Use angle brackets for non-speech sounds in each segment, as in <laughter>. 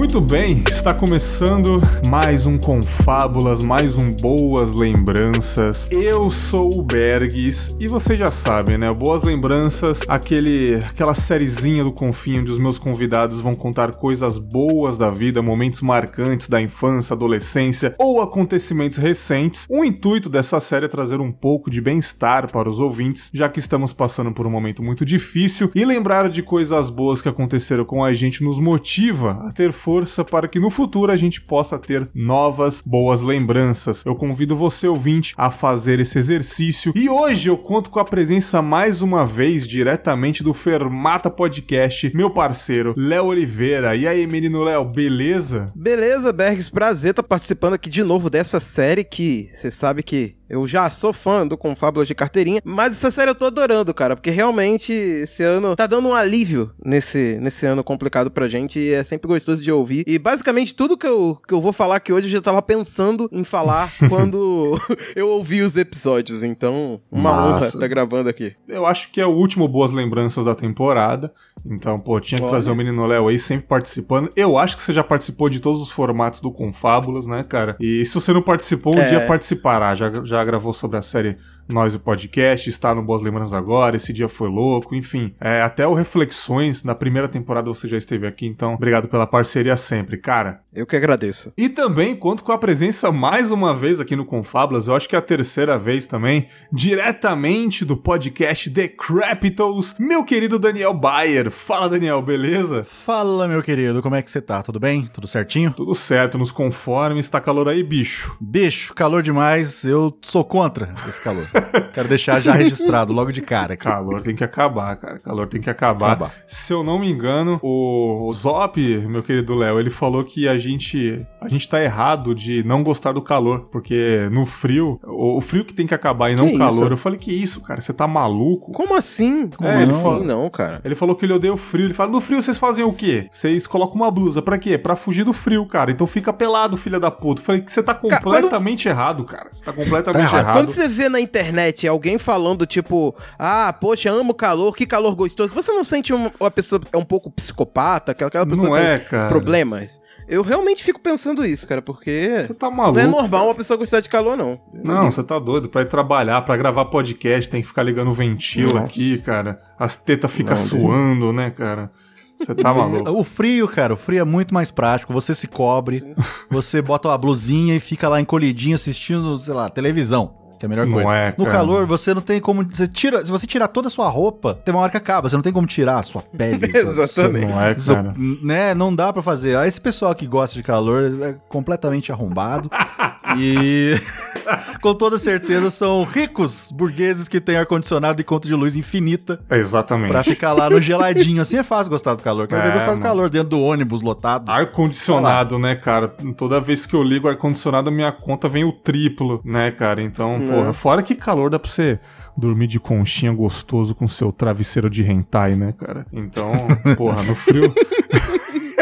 Muito bem, está começando mais um Confábulas, mais um Boas Lembranças. Eu sou o Bergs e vocês já sabem, né? Boas Lembranças, aquele, aquela sériezinha do Confim onde os meus convidados vão contar coisas boas da vida, momentos marcantes da infância, adolescência ou acontecimentos recentes. O intuito dessa série é trazer um pouco de bem-estar para os ouvintes, já que estamos passando por um momento muito difícil e lembrar de coisas boas que aconteceram com a gente nos motiva a ter força para que no futuro a gente possa ter novas boas lembranças. Eu convido você, ouvinte, a fazer esse exercício e hoje eu conto com a presença mais uma vez diretamente do Fermata Podcast, meu parceiro Léo Oliveira. E aí, menino Léo, beleza? Beleza, Bergs, prazer estar participando aqui de novo dessa série que você sabe que eu já sou fã do Confábulas de Carteirinha, mas essa série eu tô adorando, cara, porque realmente esse ano tá dando um alívio nesse, nesse ano complicado pra gente e é sempre gostoso de ouvir. E basicamente tudo que eu, que eu vou falar aqui hoje eu já tava pensando em falar <laughs> quando eu ouvi os episódios, então uma Massa. honra estar gravando aqui. Eu acho que é o último Boas Lembranças da temporada. Então, pô, tinha que Olha. trazer o menino Léo aí sempre participando. Eu acho que você já participou de todos os formatos do Confábulas, né, cara? E se você não participou, um É. dia participará. Já, já gravou sobre a série Nós o Podcast, está no Boas Lembranças agora, esse dia foi louco, enfim. É, até o Reflexões, na primeira temporada você já esteve aqui, então obrigado pela parceria sempre, cara. Eu que agradeço. E também conto com a presença mais uma vez aqui no Confablas, eu acho que é a terceira vez também, diretamente do podcast The Capitals, meu querido Daniel Bayer. Fala, Daniel, beleza? Fala, meu querido, como é que você tá? Tudo bem? Tudo certinho? Tudo certo, nos conformes, tá calor aí, bicho. Bicho, calor demais, eu sou contra esse calor. <laughs> Quero deixar já registrado logo de cara aqui. Calor tem que acabar, cara. Calor tem que acabar. Acabar. Se eu não me engano, o Zop, meu querido Léo, ele falou que a gente a gente tá errado de não gostar do calor, porque no frio, o, o frio que tem que acabar e não Que o calor. isso? Eu falei que isso, cara, você tá maluco? Como assim? Como É, ele assim? fala- Não, cara. Ele falou que ele odeia o frio. Ele fala: no frio vocês fazem o quê? Vocês colocam uma blusa. Pra quê? Pra fugir do frio, cara. Então fica pelado, filha da puta. Eu falei que você tá Cara, completamente errado, cara. Você tá completamente Tá errado. errado. Quando você vê na internet alguém falando, tipo, ah, poxa, amo calor, que calor gostoso, você não sente um- uma pessoa é um pouco psicopata, aquela, aquela pessoa Não que é, tem cara. problemas? Eu realmente fico pensando isso, cara, porque Você tá não maluco. é normal uma pessoa gostar de calor, não. Não, você tá doido. Pra ir trabalhar, pra gravar podcast, tem que ficar ligando o ventilo Nossa. aqui, cara. As tetas ficam Não, suando, né, cara? Você tá <laughs> maluco. O frio, cara, o frio é muito mais prático. Você se cobre, você bota uma blusinha e fica lá encolhidinho assistindo, sei lá, televisão. Que é a melhor Não coisa. é, no calor, você não tem como. Você tira, se você tirar toda a sua roupa, tem uma hora que acaba. Você não tem como tirar a sua pele. <laughs> sua- Exatamente. Não é, cara. né, não dá pra fazer. Ah, Esse pessoal que gosta de calor é completamente arrombado. <laughs> e <laughs> com toda certeza são ricos burgueses que têm ar-condicionado e conta de luz infinita Exatamente. pra ficar lá no geladinho. Assim é fácil gostar do calor. Quero ver É, gostar do mano. calor dentro do ônibus lotado. Ar-condicionado, né, cara? Toda vez que eu ligo o ar-condicionado, minha conta vem o triplo, né, cara? Então, porra, fora que calor dá pra você dormir de conchinha gostoso com seu travesseiro de hentai, né, cara? Então, <laughs> porra, no frio. <laughs>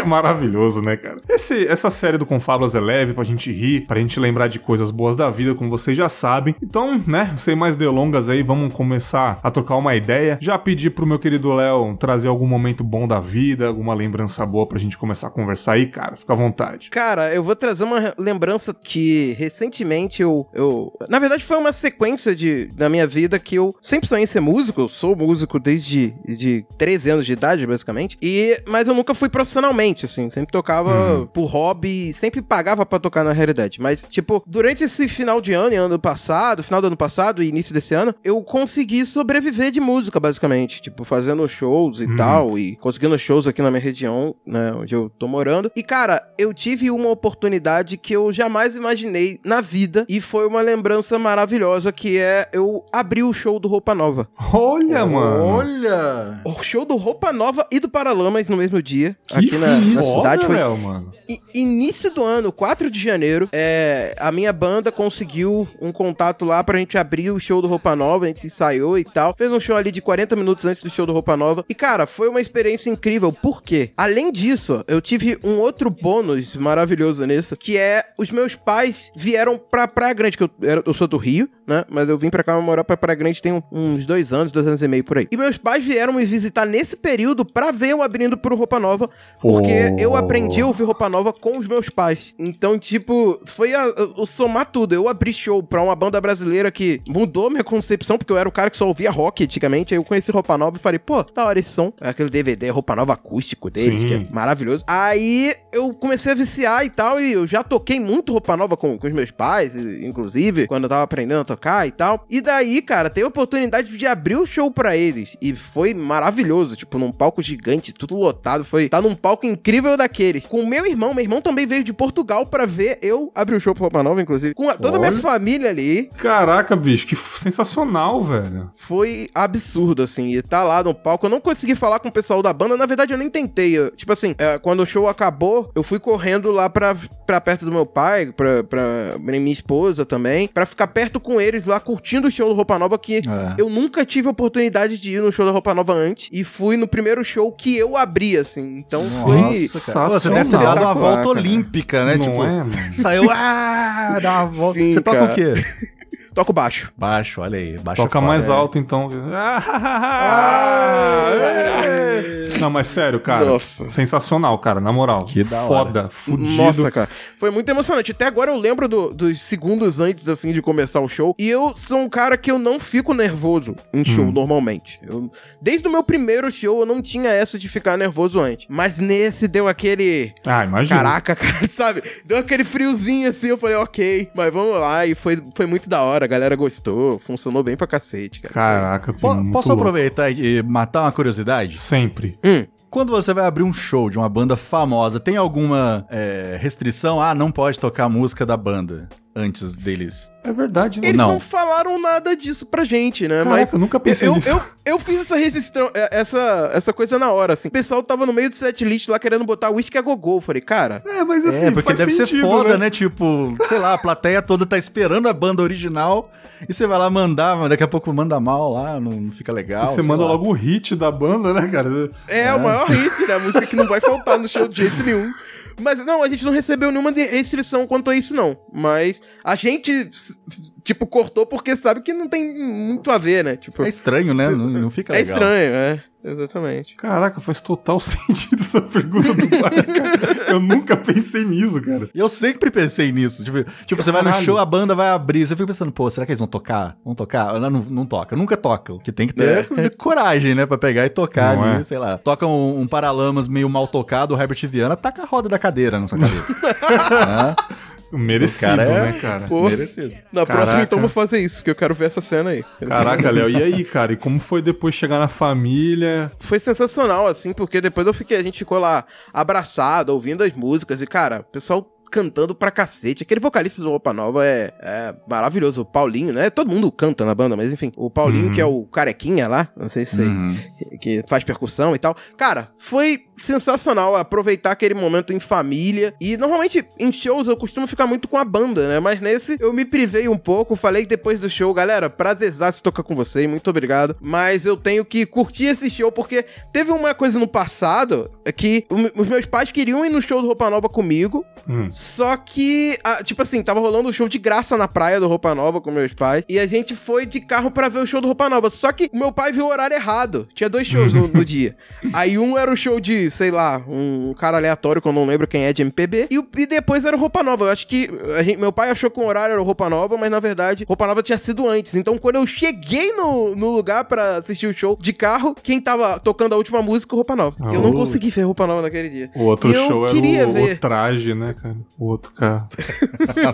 Maravilhoso, né, cara? Esse- essa série do Confablas é leve pra gente rir, pra gente lembrar de coisas boas da vida, como vocês já sabem. Então, né, sem mais delongas aí, vamos começar a trocar uma ideia. Já pedi pro meu querido Léo trazer algum momento bom da vida, alguma lembrança boa pra gente começar a conversar aí, cara. Fica à vontade. Cara, eu vou trazer uma lembrança que recentemente eu, eu. Na verdade, foi uma sequência de, da minha vida que eu sempre sonhei ser músico. Eu sou músico desde de 13 anos de idade, basicamente. E, mas eu nunca fui profissionalmente, assim. Sempre tocava por hobby, sempre pagava pra tocar na realidade. Mas, tipo, durante esse final de ano e ano passado, final do ano passado e início desse ano, eu consegui sobreviver de música, basicamente. Tipo, fazendo shows e tal. E conseguindo shows aqui na minha região, né? Onde eu tô morando. E, cara, eu tive uma oportunidade que eu jamais imaginei na vida. E foi uma lembrança maravilhosa, que é eu abri o show do Roupa Nova. Olha, mano. Olha! O show do Roupa Nova e do Paralamas no mesmo dia. Que aqui na, na Foda, cidade. Foi mano. I- início do ano, 4 de janeiro, é, a minha banda conseguiu um contato lá pra gente abrir o show do Roupa Nova, a gente ensaiou e tal. Fez um show ali de 40 minutos antes do show do Roupa Nova. E, cara, foi uma experiência incrível. Por quê? Além disso, eu tive um outro bônus maravilhoso nisso, que é os meus pais vieram pra Praia Grande, que eu, eu sou do Rio, né? Mas eu vim pra cá morar pra Praia Grande tem uns dois anos, dois anos e meio por aí. E meus pais vieram me visitar nesse período pra ver eu abrindo pro Roupa Nova, porque Pô. eu aprendi a ouvir Roupa Nova com os meus pais. Então, tipo, foi a, a- o somar tudo. Eu abri show pra uma banda brasileira que mudou minha concepção, porque eu era o cara que só ouvia rock antigamente. Aí eu conheci Roupa Nova e falei, pô, da hora esse som. Aquele DVD, Roupa Nova acústico deles, Sim. que é maravilhoso. Aí eu comecei a viciar e tal, e eu já toquei muito Roupa Nova com, com os meus pais, inclusive, quando eu tava aprendendo a tocar e tal. E daí, cara, teve a oportunidade de abrir o show pra eles. E foi maravilhoso, tipo, num palco gigante, tudo lotado. Foi, tá num palco incrível daqueles. Com meu irmão, meu irmão também veio de Portugal pra ver eu abrir o show pro Roupa Nova, inclusive. Com a- toda a minha família ali. Caraca, bicho, que sensacional, velho. Foi absurdo, assim. E tá lá no palco. Eu não consegui falar com o pessoal da banda. Na verdade, eu nem tentei. Eu- tipo assim, é, quando o show acabou, eu fui correndo lá pra, pra perto do meu pai, pra, pra minha esposa também, pra ficar perto com eles lá, curtindo o show do Roupa Nova, que É. eu nunca tive a oportunidade de ir no show da Roupa Nova antes. E fui no primeiro show que eu abri, assim. Então foi. Nossa, cara. Pô, Você deve ter dado uma volta cara. olímpica, né? Não tipo, é, mano? saiu, ah, dá uma volta. Sim, Você toca cara. o quê? <laughs> Toco baixo. Baixo, olha aí. Baixo Toca é foda. mais É. alto, então. <laughs> Ah, é. Não, mas sério, cara. Nossa. Sensacional, cara, na moral. Que da hora. Foda, fudido. Nossa, cara. Foi muito emocionante. Até agora eu lembro do- dos segundos antes, assim, de começar o show. E eu sou um cara que eu não fico nervoso em show, Hum. normalmente. Eu- desde o meu primeiro show, eu não tinha essa de ficar nervoso antes. Mas nesse deu aquele... Ah, imagina. Caraca, <laughs> cara, sabe? Deu aquele friozinho assim, eu falei, ok, mas vamos lá. E foi, foi muito da hora, galera gostou, funcionou bem pra cacete, cara. Caraca, Po- muito posso louco. aproveitar e matar uma curiosidade? Sempre. Hum, Quando você vai abrir um show de uma banda famosa, tem alguma é, restrição? Ah, não pode tocar a música da banda antes deles. É verdade, né? eles não. não. falaram nada disso pra gente, né? Caraca, mas eu nunca pensei eu, nisso. eu, eu fiz essa resistência, essa, essa coisa na hora, assim. O pessoal tava no meio do setlist lá querendo botar Whisky a Gogô. Eu falei, cara, É, mas assim, é, porque faz deve ser sentido, foda, né? Tipo, sei lá, a plateia toda tá esperando a banda original e você vai lá mandar, mas daqui a pouco manda mal lá, não, não fica legal. Você sei manda lá. logo o hit da banda, né, cara? é, o maior hit, né? A música que não vai faltar no show de jeito nenhum. Mas não, a gente não recebeu nenhuma restrição quanto a isso, não. Mas a gente, tipo, cortou porque sabe que não tem muito a ver, né? Tipo, É é, estranho, né? Não, não fica legal. estranho, é. Exatamente. Caraca, faz total <laughs> sentido essa pergunta do bar, cara. Eu nunca pensei nisso, cara. Eu sempre pensei nisso. Tipo, tipo você vai no show, a banda vai abrir. Você fica pensando, pô, será que eles vão tocar? Vão tocar? Não, não, não toca. Nunca tocam. Que tem que ter <laughs> coragem, né? Pra pegar e tocar Não ali, é? sei lá. Toca um, um Paralamas meio mal tocado, o Herbert Viana taca a roda da cadeira na sua cabeça. Hã? <laughs> Merecido, é- né, cara? Pô, Merecido. na Caraca. próxima então vou fazer isso, porque eu quero ver essa cena aí. Caraca, Léo, e aí, cara? E como foi depois chegar na família? foi sensacional, assim, porque depois eu fiquei, a gente ficou lá abraçado, ouvindo as músicas, e, cara, o pessoal cantando pra cacete. Aquele vocalista do Roupa Nova é, é maravilhoso, o Paulinho, né? Todo mundo canta na banda, mas enfim, o Paulinho, Uhum. que é o carequinha lá, não sei se Uhum. que faz percussão e tal. Cara, foi sensacional aproveitar aquele momento em família. E normalmente em shows eu costumo ficar muito com a banda, né? Mas nesse eu me privei um pouco. Falei depois do show, galera, prazerzaço tocar com vocês, muito obrigado. Mas eu tenho que curtir esse show porque teve uma coisa no passado que o- os meus pais queriam ir no show do Roupa Nova comigo. Hum. Só que, tipo assim, tava rolando um show de graça na praia do Roupa Nova com meus pais. E a gente foi de carro pra ver o show do Roupa Nova. Só que o meu pai viu o horário errado. Tinha dois shows no, no dia. Aí um era o show de, sei lá, um cara aleatório que eu não lembro quem é de MPB. E, e depois era Roupa Nova. Eu acho que a gente- meu pai achou que o horário era Roupa Nova, mas na verdade, Roupa Nova tinha sido antes. Então quando eu cheguei no, no lugar pra assistir o show de carro, quem tava tocando a última música, Roupa Nova. Eu não Oh. consegui ver Roupa Nova naquele dia. O outro eu show era o, ver. o traje, né, cara? O outro cara. <laughs>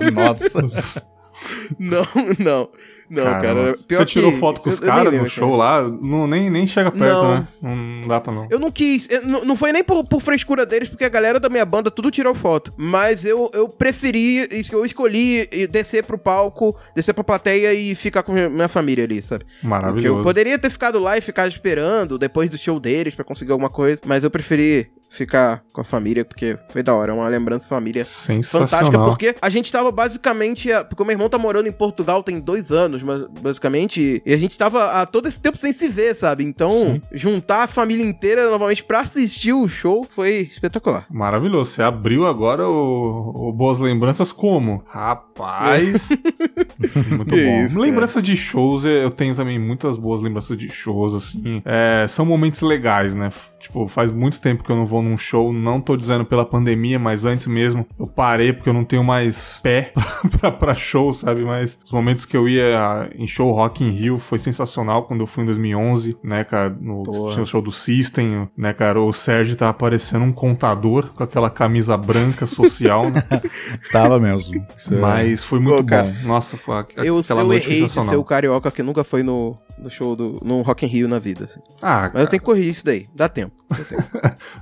<laughs> Nossa. <laughs> Não, não. Não, cara. Pior Você tirou que- foto com os caras no show lá? Não, nem, nem chega perto, Não. né? Não dá pra não. Eu não quis. eu- não, não foi nem por, por frescura deles, porque a galera da minha banda tudo tirou foto. Mas eu, eu preferi. Eu escolhi descer pro palco, descer pra plateia e ficar com minha família ali, sabe? Porque eu Maravilhoso. poderia ter ficado lá e ficar esperando depois do show deles pra conseguir alguma coisa, mas eu preferi ficar com a família, porque foi da hora, é uma lembrança família fantástica, porque a gente tava basicamente. Porque o meu irmão tá morando em Portugal tem dois anos, mas basicamente. E a gente tava há todo esse tempo sem se ver, sabe? Então, Sim. juntar a família inteira novamente pra assistir o show foi espetacular. Maravilhoso. Você abriu agora o, o Boas Lembranças como? Rapaz. <laughs> <laughs> Muito Que bom. isso, lembranças de shows, eu tenho também muitas boas lembranças de shows, assim. É, são momentos legais, né? Tipo, faz muito tempo que eu não vou num show. Não tô dizendo pela pandemia, mas antes mesmo eu parei porque eu não tenho mais pé <laughs> pra, pra show, sabe? Mas os momentos que eu ia em show Rock in Rio foi sensacional quando eu fui em 2011, né, cara? No, Porra. tinha o show do System, né, cara? O Sérgio tava parecendo um contador com aquela camisa branca social, né? <laughs> Tava mesmo. Isso é- Mas foi muito cara, bom. Nossa, foi aqu- Eu, aquela eu noite errei de sensacional. ser o carioca que nunca foi no, no show do. no Rock in Rio na vida, assim. Ah, Mas eu tenho que corrigir isso daí, dá tempo.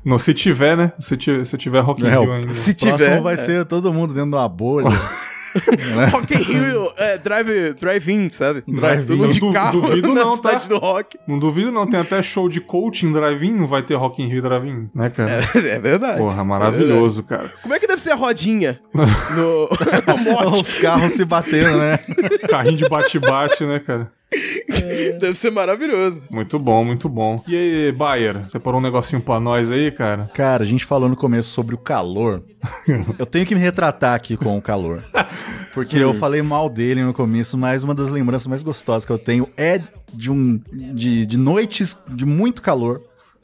não, se <laughs> tiver, né? Se tiver, se tiver Rock in É, Rio ainda. Se Próximo tiver. vai é. ser todo mundo dentro de uma bolha. <laughs> <laughs> Rock in Rio, é, drive- drive-in, sabe? Drive-in. Mundo de du- carro duvido <laughs> na não, tá? cidade do rock. Não duvido não, tem até show de coaching drive-in, não vai ter Rock in Rio drive-in, né, cara? É, verdade. Porra, maravilhoso, cara. Como é que deve ser a rodinha <laughs> no, no mote? Os carros se batendo, né? Carrinho de bate-bate, né, cara? Deve ser maravilhoso. Muito bom, muito bom. E aí, Bayer, separou um negocinho pra nós aí, cara? Cara, a gente falou no começo sobre o calor. Eu tenho que me retratar aqui com o calor. Porque eu falei mal dele no começo, mas uma das lembranças mais gostosas que eu tenho é de um de, de noites de muito calor.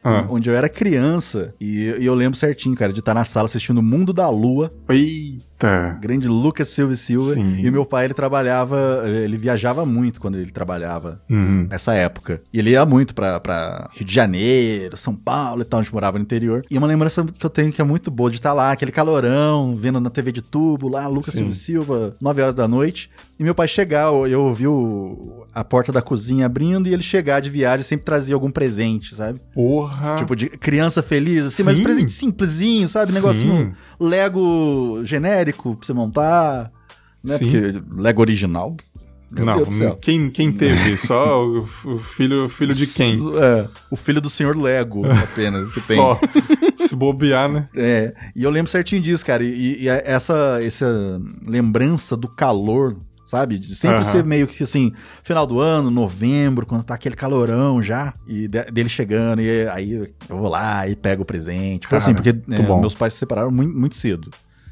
Ah. Onde eu era criança e, e eu lembro certinho, cara, de estar na sala assistindo o Mundo da Lua, Eita. grande Lucas Silva e Silva. Sim. E meu pai, ele trabalhava, ele viajava muito quando ele trabalhava Uhum. nessa época. E ele ia muito pra, pra Rio de Janeiro, São Paulo e tal, gente morava no interior. E uma lembrança que eu tenho que é muito boa de estar lá, aquele calorão, vendo na TV de tubo lá, Lucas Sim. Silva e Silva, 9 horas da noite. E meu pai chegar, eu ouvi o- a porta da cozinha abrindo e ele chegar de viagem sempre trazia algum presente, sabe? Porra. Tipo, de criança feliz, assim, mas Sim. um presente simplesinho, sabe? Negocinho Sim. Lego genérico pra você montar, né? Sim. Porque Lego original. Meu não, quem, quem teve? Só o, o filho, filho de quem? É, o filho do senhor Lego, apenas, que tem. Só. <laughs> Se bobear, né? É, e eu lembro certinho disso, cara. E, e essa, essa lembrança do calor, sabe? De sempre Aham. ser meio que assim, final do ano, novembro, quando tá aquele calorão já, e de- dele chegando, e aí eu vou lá e pego o presente. Tipo Cara, assim, porque é, meus pais se separaram muito, muito cedo.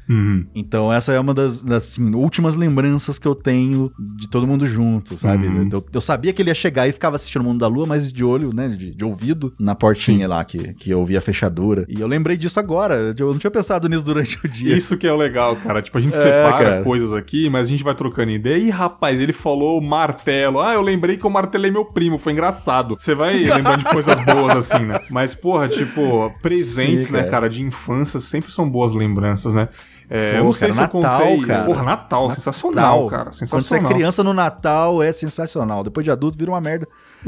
Uhum. Então essa é uma das, das, assim, últimas lembranças que eu tenho de todo mundo junto, sabe? Uhum. Eu, eu sabia que ele ia chegar e ficava assistindo o Mundo da Lua, mas de olho, né? De, de ouvido na portinha lá, que, que eu ouvia a fechadura. E eu lembrei disso agora. Eu não tinha pensado nisso durante o dia. Isso que é o legal, cara. Tipo, a gente É, separa cara. coisas aqui, mas a gente vai trocando ideia. Ih, rapaz, ele falou martelo. Ah, eu lembrei que eu martelei meu primo. Foi engraçado. Você vai <laughs> lembrando de coisas boas assim, né? Mas, porra, tipo, presentes, Sim, né, cara. cara, de infância sempre são boas lembranças, né? É, Pô, eu não sei cara, se eu Natal, contei. cara. Porra, Natal, sensacional, cara. Quando você é Sensacional. criança no Natal é sensacional. Depois de adulto vira uma merda. <laughs>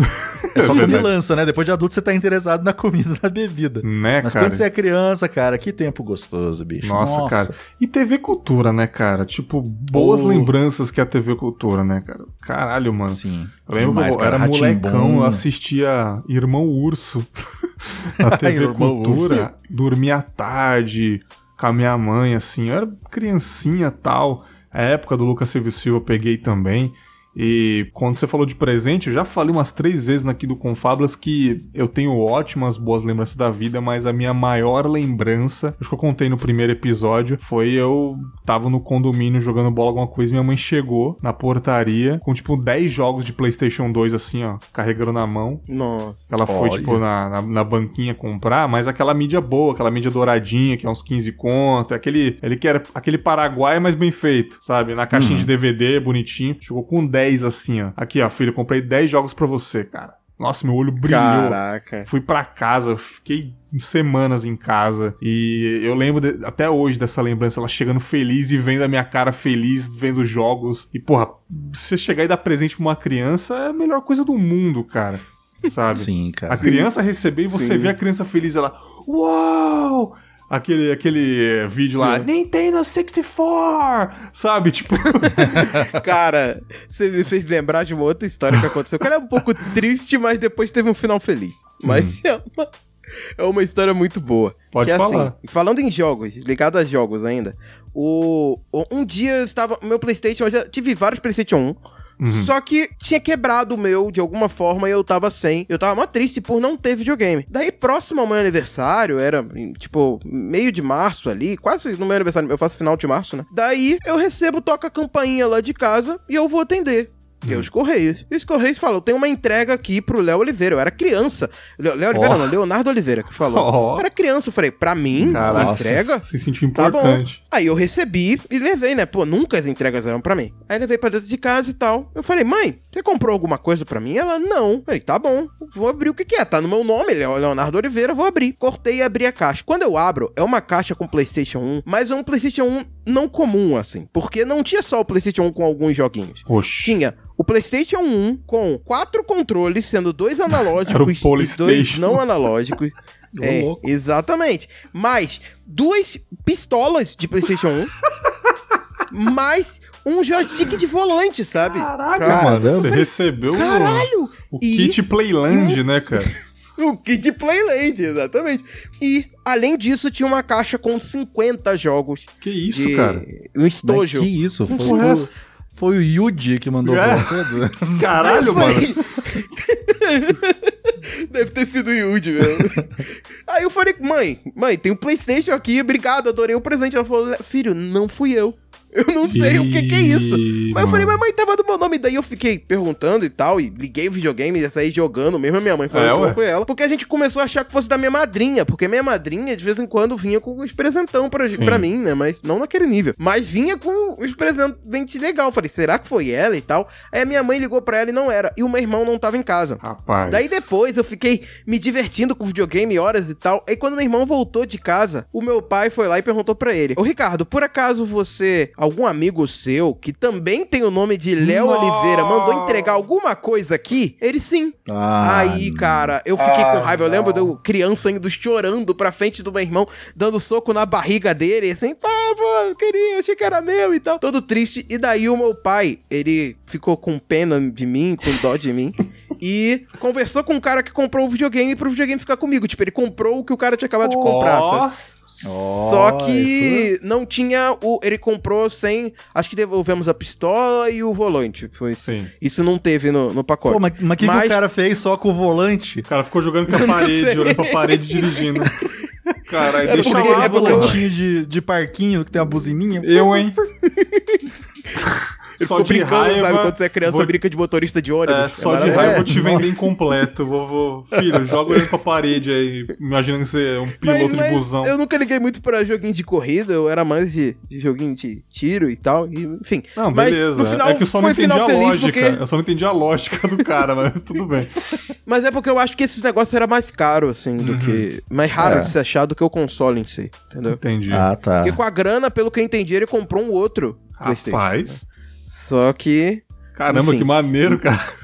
É só É verdade. comilança, né? Depois de adulto você tá interessado na comida, na bebida. Né, Mas cara? quando você é criança, cara, que tempo gostoso, bicho. Nossa, cara. E TV Cultura, né, cara? Tipo, boas lembranças que é a TV Cultura, né, cara? Caralho, mano. Sim. Eu lembro Demais, que eu cara. era molecão, Rá-Tim-Bum. eu assistia Irmão Urso <laughs> na <laughs> TV Cultura, dormia à tarde com a minha mãe, assim, eu era criancinha tal. A época do Lucas Silva Silva eu peguei também. E quando você falou de presente, eu já falei umas três vezes aqui do Confablas que eu tenho ótimas, boas lembranças da vida, mas a minha maior lembrança, acho que eu contei no primeiro episódio, foi eu tava no condomínio jogando bola alguma coisa, e minha mãe chegou na portaria com tipo 10 jogos de PlayStation 2 assim, ó, carregando na mão. Nossa. Ela foi, Olha. tipo, na, na, na banquinha comprar, mas aquela mídia boa, aquela mídia douradinha, que é uns 15 conto, é aquele, ele quer aquele Paraguai, mas bem feito, sabe? Na caixinha de DVD, bonitinho. Chegou com 10 assim, ó. Aqui, ó, filho, eu comprei 10 jogos pra você, cara. Nossa, meu olho brilhou. Caraca. Fui pra casa, fiquei semanas em casa e eu lembro de- até hoje dessa lembrança, ela chegando feliz e vendo a minha cara feliz, vendo jogos. E porra, você chegar e dar presente pra uma criança é a melhor coisa do mundo, cara. Sabe? <laughs> Sim, cara. A criança receber e você Sim. vê a criança feliz, ela, uau! Aquele, aquele eh, vídeo lá. Nintendo 64! Sabe? Tipo, <laughs> Cara, você me fez lembrar de uma outra história que aconteceu. Que era um pouco triste, mas depois teve um final feliz. Mas é uma, é uma história muito boa. Pode que, falar. Assim, falando em jogos, ligado a jogos ainda. O, o- um dia eu estava. Meu PlayStation, eu já tive vários PlayStation 1. Uhum. Só que tinha quebrado o meu de alguma forma e eu tava sem. Eu tava mó triste por não ter videogame. Daí, próximo ao meu aniversário, era tipo meio de março ali, quase no meu aniversário, eu faço final de março, né? Daí eu recebo, toca a campainha lá de casa e eu vou atender. E é os Correios. E os Correios falam: eu tenho uma entrega aqui pro Léo Oliveira. Eu era criança. Léo Oliveira Ó. não, Leonardo Oliveira que falou. Eu era criança. Eu falei: pra mim, Caraca, entrega? Se sentiu Tá importante. Aí eu recebi e levei, né? Pô, nunca as entregas eram pra mim. Aí levei pra dentro de casa e tal. Eu falei, mãe, você comprou alguma coisa pra mim? Ela, não. Eu falei, tá bom, vou abrir o que que é. Tá no meu nome, Leo- Leonardo Oliveira, vou abrir. Cortei e abri a caixa. Quando eu abro, é uma caixa com PlayStation 1, mas é um PlayStation 1 não comum, assim. Porque não tinha só o PlayStation 1 com alguns joguinhos. Oxi. Tinha o PlayStation 1 com quatro controles, sendo dois <laughs> Era o analógicos e dois não analógicos. <laughs> É, louco. exatamente. Mais duas pistolas de PlayStation 1. <laughs> mais um joystick de volante, sabe? Caraca, Pra- mano. Você falei, recebeu o- Caralho! o E- kit Playland, né, cara? O kit Playland, exatamente. E, além disso, tinha uma caixa com 50 jogos. Que isso, de... cara? Um Mas estojo. que isso? Foi, é o, foi o Yuji que mandou É. pra você? <laughs> Caralho, mano. <laughs> Deve ter sido o Yuji mesmo. <laughs> Aí eu falei, mãe, mãe, tem um Playstation aqui, obrigado, adorei o presente. Ela falou, filho, não fui eu. Eu não sei o que que é isso. Mas eu falei, mas mãe, tava do meu nome. Daí eu fiquei perguntando e tal, e liguei o videogame e saí jogando. Mesmo a minha mãe falou É, que foi ela. Porque a gente começou a achar que fosse da minha madrinha. Porque minha madrinha, de vez em quando, vinha com uns presentão pra, Sim. pra mim, né? Mas não naquele nível. Mas vinha com uns presentes legal. Falei, será que foi ela e tal? Aí a minha mãe ligou pra ela e não era. E o meu irmão não tava em casa. Rapaz. Daí depois eu fiquei me divertindo com videogame horas e tal. Aí quando meu irmão voltou de casa, o meu pai foi lá e perguntou pra ele: Ô Ricardo, por acaso você, algum amigo seu que também tem o nome de Léo. Oliveira, mandou entregar alguma coisa aqui? Ele sim. Ah, Aí, cara, eu fiquei Ah, com raiva. Eu lembro de não. eu criança indo chorando pra frente do meu irmão, dando soco na barriga dele, assim, pá, pô, eu queria, achei que era meu e tal. Todo triste. E daí o meu pai, ele ficou com pena de mim, com dó de mim. <laughs> E conversou com o cara que comprou o videogame pro videogame ficar comigo. Tipo, ele comprou o que o cara tinha acabado de comprar, Ó, sabe? Só que não tinha o. Ele comprou sem. Acho que devolvemos a pistola e o volante. Foi isso. Sim. Isso não teve no, no pacote. Pô, mas o que, que Mas- o cara fez só com o volante? O cara ficou jogando com a <laughs> Eu parede, olhando pra parede dirigindo. Caralho, Era deixa porque- lá, é porque eu- volantinho de, de parquinho que tem a buzininha. Eu, hein? <laughs> Ele Só ficou de brincando, raiva, sabe? Quando você é criança, vou- brinca de motorista de ônibus. É, só de maravilhoso. raiva eu É, vou te vender <laughs> incompleto. Vou, vou... Filho, joga olhando pra parede aí, imaginando que você é um piloto mas, de busão. eu nunca liguei muito pra joguinho de corrida, eu era mais de, de joguinho de tiro e tal, e, enfim. Não, mas beleza. no final é que eu só não foi entendi final a feliz lógica. porque... Eu só não entendi a lógica do cara, mas <laughs> tudo bem. Mas é porque eu acho que esses negócios era mais caro, assim, do Uhum. que... Mais raro É. de se achar do que o console em si, entendeu? Entendi. Ah, tá. Porque com a grana, pelo que eu entendi, ele comprou um outro Playstation. Rapaz. Só que... Caramba, Enfim. que maneiro, cara. <laughs>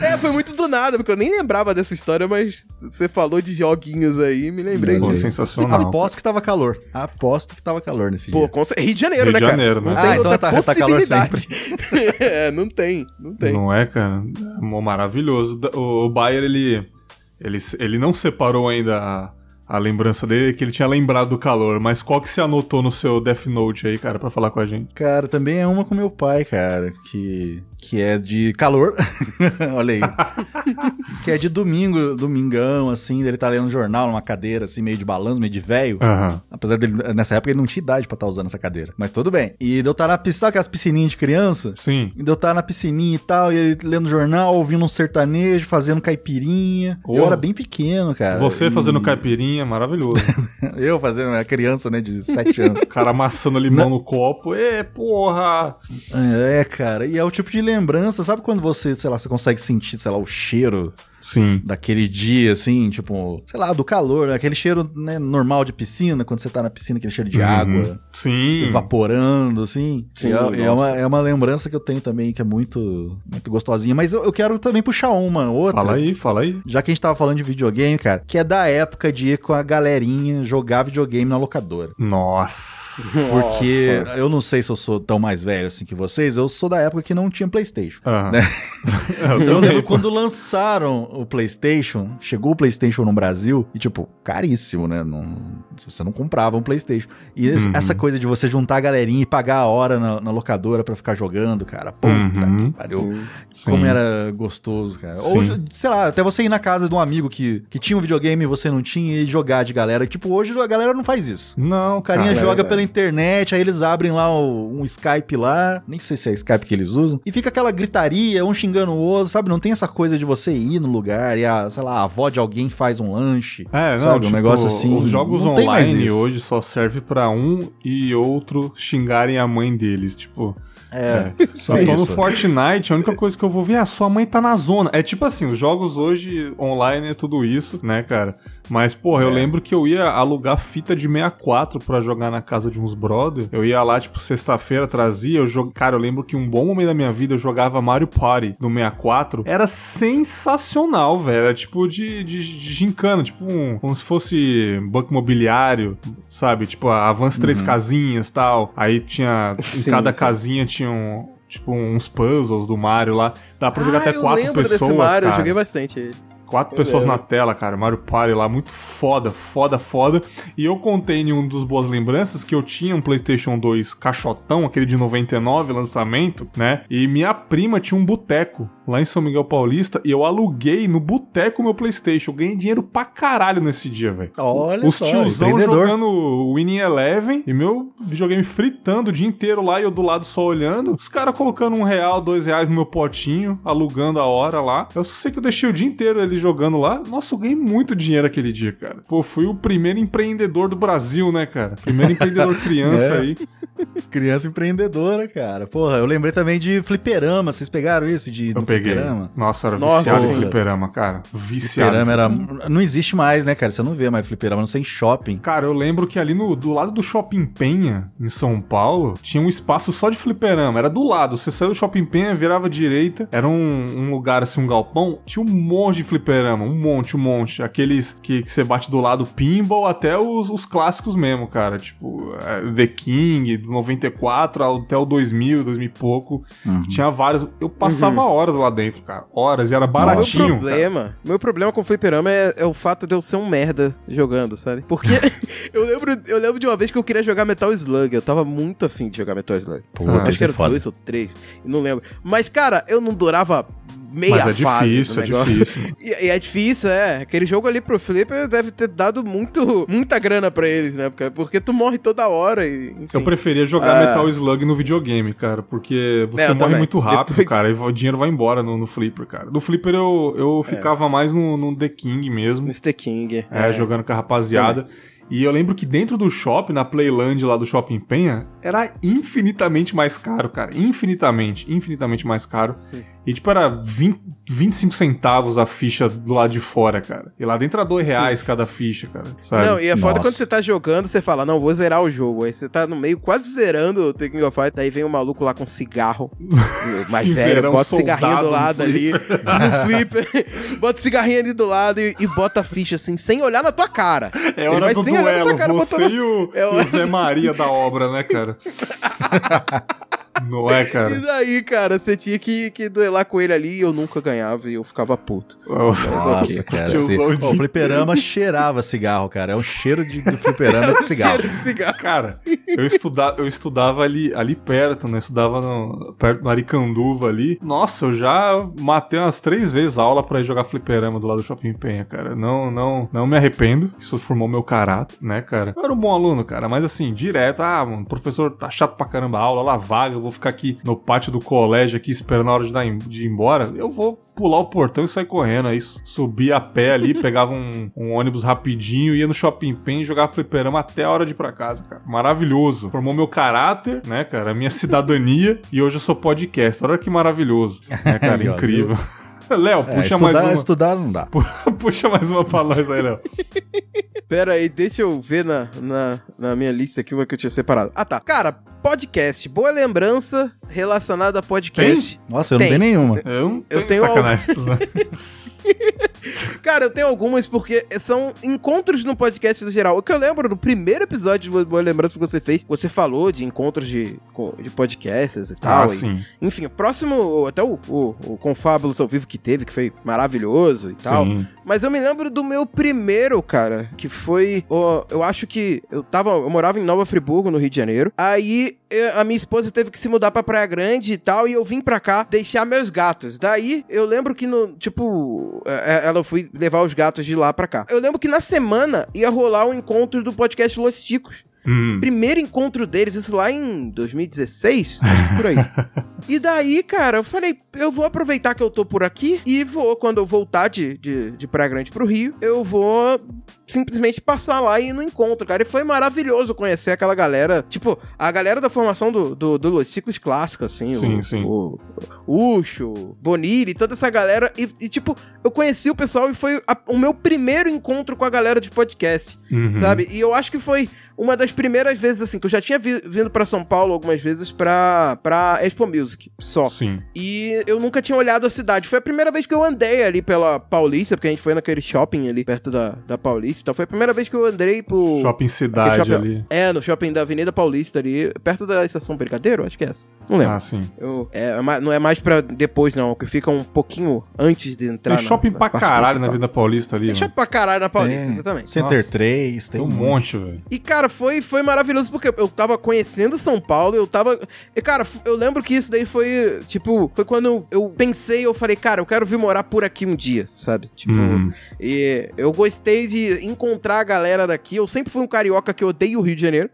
É, foi muito do nada, porque eu nem lembrava dessa história, mas você falou de joguinhos aí, me lembrei Pô, disso. sensacional. Aposto que tava calor. Aposto que tava calor nesse Pô, dia. com... cer- Rio de Janeiro, Rio né, de cara? Janeiro, né? Não Ah, tem então outra tá- tá calor possibilidade. <laughs> é, não tem, não tem. Não é, cara? É maravilhoso. O, o Bayer, ele, ele, ele não separou ainda a, a lembrança dele, que ele tinha lembrado do calor. Mas qual que você anotou no seu Death Note aí, cara, pra falar com a gente? Cara, também é uma com meu pai, cara, que, que é de calor. <laughs> Olha aí. <laughs> que é de domingo, domingão, assim, ele tá lendo um jornal numa cadeira, assim, meio de balanço, meio de velho. Aham. Apesar dele, nessa época, ele não tinha idade pra estar usando essa cadeira. Mas tudo bem. E de eu estar na piscina, sabe aquelas piscininhas de criança? Sim. E de eu estar na piscininha e tal, e ele lendo jornal, ouvindo um sertanejo, fazendo caipirinha. Eu Porra. era bem pequeno, cara. Você E- fazendo caipirinha, maravilhoso. <laughs> Eu fazendo, era criança, né, de 7 anos. O cara amassando limão no copo. Ê, porra! É, cara, e é o tipo de lembrança, sabe quando você, sei lá, você consegue sentir, sei lá, o cheiro Sim. daquele dia, assim, tipo, sei lá, do calor, né? aquele cheiro né, normal de piscina, quando você tá na piscina, aquele cheiro de Uhum. água Sim. evaporando, assim. Sim, é, é nossa. uma, é uma lembrança que eu tenho também, que é muito, muito gostosinha. Mas eu, eu quero também puxar uma, outra. Fala aí, fala aí. Já que a gente tava falando de videogame, cara, que é da época de ir com a galerinha jogar videogame na locadora. Nossa. Porque eu não sei se eu sou tão mais velho assim que vocês, eu sou da época que não tinha PlayStation. Aham. Né? <laughs> Eu Eu também, lembro quando lançaram o PlayStation, chegou o PlayStation no Brasil e, tipo, caríssimo, né? Não, você não comprava um PlayStation. E Uhum. essa coisa de você juntar a galerinha e pagar a hora na, na locadora pra ficar jogando, cara. Puta Uhum. que pariu. Sim. Sim. Como era gostoso, cara. Ou, Sim. sei lá, até você ir na casa de um amigo que, que tinha um videogame e você não tinha e jogar de galera. Tipo, hoje a galera não faz isso. Não, O carinha cara. joga é. pela internet, aí eles abrem lá o- um Skype lá, nem sei se é Skype que eles usam, e fica aquela gritaria, um xingando o outro, sabe? Não tem essa coisa de você ir no lugar e a, sei lá, a avó de alguém faz um lanche. É, não, sabe? tipo, um negócio assim. Os jogos não online hoje só serve pra um e outro xingarem a mãe deles, tipo, É, <laughs> só eu tô no. Fortnite, a única coisa que eu vou ver é a sua mãe tá na zona. É tipo assim, os jogos hoje online é tudo isso, né, cara? Mas, porra, eu É. lembro que eu ia alugar fita de 64 pra jogar na casa de uns brother. Eu ia lá, tipo, sexta-feira, trazia, eu jog... Cara, eu lembro que um bom momento da minha vida eu jogava Mario Party do 64. Era sensacional, velho. Era tipo de, de, de gincana, tipo um, como se fosse banco imobiliário, sabe? Tipo, avança três casinhas e tal. Aí tinha, em Sim, cada sim. casinha tinha um... Tipo, uns puzzles do Mario lá. Dá pra jogar Ah, até eu quatro lembro pessoas, desse Mario, eu cara. joguei bastante ele. Quatro Eu pessoas lembro. na tela, cara. Mario Party lá, muito foda, foda, foda. E eu contei em um dos boas lembranças que eu tinha um PlayStation 2 caixotão, aquele de 99, lançamento, né? E minha prima tinha um boteco lá em São Miguel Paulista e eu aluguei no boteco meu PlayStation. Eu ganhei dinheiro pra caralho nesse dia, velho. Olha Os só, tiozão jogando Winning Eleven e meu videogame fritando o dia inteiro lá e eu do lado só olhando. Os caras colocando um real, dois reais no meu potinho, alugando a hora lá. Eu só sei que eu deixei o dia inteiro ele jogando lá. Nossa, eu ganhei muito dinheiro aquele dia, cara. Pô, fui o primeiro empreendedor do Brasil, né, cara? Primeiro empreendedor <laughs> criança É. aí. Criança empreendedora, cara. Porra, eu lembrei também de fliperama. Vocês pegaram isso de Eu peguei. fliperama? Nossa, era Nossa, viciado em fliperama, cara. Viciado. Fliperama era. Não existe mais, né, cara? Você não vê mais fliperama, não sei em shopping. Cara, eu lembro que ali no, do lado do Shopping Penha, em São Paulo, tinha um espaço só de fliperama. Era do lado. Você saiu do Shopping Penha, virava à direita. Era um, um lugar, assim, um galpão. Tinha um monte de fliperama. Um monte, um monte. Aqueles que, que você bate do lado pinball até os, os clássicos mesmo, cara. Tipo, é, The King, do 94 até o 2000, 2000 e pouco. Uhum. Tinha vários. Eu passava horas lá dentro, cara. Horas. E era Meu baratinho. cara. problema, meu problema com o fliperama é, é o fato de eu ser um merda jogando, sabe? Porque <laughs> eu lembro, eu lembro de uma vez que eu queria jogar Metal Slug. Eu tava muito afim de jogar Metal Slug. Pô, Ah, Acho que era foda. dois ou três, não lembro. Mas, cara, eu não durava meia Mas é fase difícil, do é negócio. difícil. mano. <laughs> E, e é difícil, é. Aquele jogo ali pro Flipper deve ter dado muito, muita grana pra eles, né? Porque, porque tu morre toda hora e. Enfim. Eu preferia jogar Ah. Metal Slug no videogame, cara, porque você É, morre também. muito rápido, Depois- cara, e o dinheiro vai embora no, no Flipper, cara. No Flipper eu, eu É. ficava mais no, no The King mesmo, Mr. King. é, jogando com a rapaziada. E eu lembro que dentro do shopping, na Playland lá do Shopping Penha, era infinitamente mais caro, cara. Infinitamente, infinitamente mais caro. E tipo, era 20, 25 centavos a ficha do lado de fora, cara. E lá dentro era 2 reais cada ficha, cara. Sabe? Não, e é foda quando você tá jogando, você fala, não, vou zerar o jogo. Aí você tá no meio, quase zerando o King of Fighters, daí vem um maluco lá com cigarro, <laughs> mais Sim, velho, bota o cigarrinho do lado ali, no flipper, <laughs> bota o cigarrinho ali do lado e, e bota a ficha assim, sem olhar na tua cara. É Ele hora vai do sem olhar na duelo, tua cara, você botando- e o, É e o hora- Zé Maria da obra, né, cara? cara. <laughs> <laughs> Não é, <laughs> E cara? daí, cara, você tinha que, que duelar com ele ali e eu nunca ganhava e eu ficava puto. <laughs> Nossa, cara. Tiozão esse- o o fliperama cheirava cigarro, cara. É um cheiro de, do fliperama <laughs> de cigarro. Cheiro de cigarro. Cara, eu, estuda, eu estudava ali, ali perto, né? Eu estudava no, perto do Aricanduva ali. Nossa, eu já matei umas três vezes a aula pra ir jogar fliperama do lado do Shopping Penha, cara. Não, não, não me arrependo. Isso formou meu caráter, né, cara? Eu era um bom aluno, cara, mas assim, direto, ah, mano, o professor tá chato pra caramba a aula, lá vaga, eu vou ficar aqui no pátio do colégio aqui esperando a hora de, ir embora. Eu vou pular o portão e sair correndo. Aí subia a pé ali, <laughs> pegava um, um ônibus rapidinho, ia no Shopping Pen e jogava fliperama até a hora de ir pra casa, cara. Maravilhoso. Formou meu caráter, né, cara? Minha <laughs> cidadania. e hoje eu sou podcast. Olha que maravilhoso. Né, cara? <laughs> Incrível. <laughs> Léo, É, puxa estudar, mais uma. estudar não dá. <laughs> Puxa mais uma pra nós aí, Léo. <laughs> Pera aí, deixa eu ver na, na, na minha lista aqui uma que eu tinha separado. Ah, tá. Cara, podcast. Boa lembrança relacionada a podcast. Nossa, eu não Tem. tenho nenhuma. Eu, não Eu tenho tenho sacanagem. <laughs> Cara, eu tenho algumas porque são encontros no podcast no geral. O que eu lembro do primeiro episódio de Boa Lembrança que você fez, você falou de encontros de, de podcasts e tal. Ah, e, sim. enfim, o próximo, até o, o, o Confábulos ao vivo que teve, que foi maravilhoso e tal. Sim. Mas eu me lembro do meu primeiro, cara, que foi. ó, eu acho que eu tava. Eu morava em Nova Friburgo, no Rio de Janeiro. Aí eh, a minha esposa teve que se mudar pra Praia Grande e tal. E eu vim pra cá deixar meus gatos. Daí eu lembro que no. Tipo, eh, ela foi levar os gatos de lá pra cá. Eu lembro que na semana ia rolar um encontro do podcast Los Ticos. Hum. Primeiro encontro deles, isso lá em 2016, acho que por aí. <laughs> e daí, cara, eu falei, eu vou aproveitar que eu tô por aqui e vou, quando eu voltar de, de, de Praia Grande pro Rio, eu vou simplesmente passar lá e ir no encontro, cara. E foi maravilhoso conhecer aquela galera, tipo, a galera da formação do, do, do Los Ciclos clássica, assim, Sim, o, sim. o Ucho, Boniri, toda essa galera. E, e, tipo, eu conheci o pessoal e foi a- o meu primeiro encontro com a galera de podcast Uhum. sabe? E eu acho que foi uma das primeiras vezes, assim, que eu já tinha vi- vindo pra São Paulo algumas vezes pra, pra Expo Music, só. Sim. E eu nunca tinha olhado a cidade. Foi a primeira vez que eu andei ali pela Paulista, porque a gente foi naquele shopping ali perto da, da Paulista. Então foi a primeira vez que eu andei pro. Shopping Cidade shopping- ali. É, no shopping da Avenida Paulista ali, perto da estação Brigadeiro, acho que é essa. Não lembro. Ah, sim. Eu- é, é não é mais pra depois, não, que fica um pouquinho antes de entrar. Tem na- shopping na pra caralho principal. na Vida Paulista ali. Tem mano. shopping pra caralho na Paulista, Tem exatamente. Center Nossa. 3, Tem tem um monte, velho. E, cara, foi, foi maravilhoso porque eu tava conhecendo São Paulo, eu tava. E, cara, eu lembro que isso daí foi, tipo, foi quando eu pensei, eu falei, cara, eu quero vir morar por aqui um dia, sabe? Tipo, Hum. e eu gostei de encontrar a galera daqui. Eu sempre fui um carioca que odeia o Rio de Janeiro.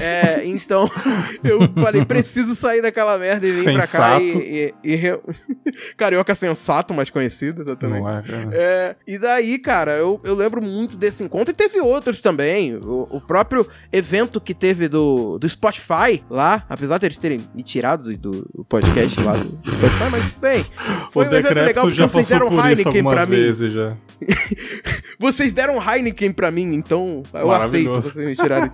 É, então, <laughs> eu falei, preciso sair daquela merda e vir pra cá. E, Sensato. e- e re- <laughs> Carioca sensato, mais conhecido. Não é. É, e daí, cara, eu, eu lembro muito desse encontro e teve outros também. O, o próprio evento que teve do, do Spotify lá, apesar de eles terem me tirado do, do podcast lá do Spotify, mas bem, foi o um evento legal porque <laughs> vocês deram Heineken pra mim. já. Vocês deram Heineken pra mim, então eu aceito vocês me tirarem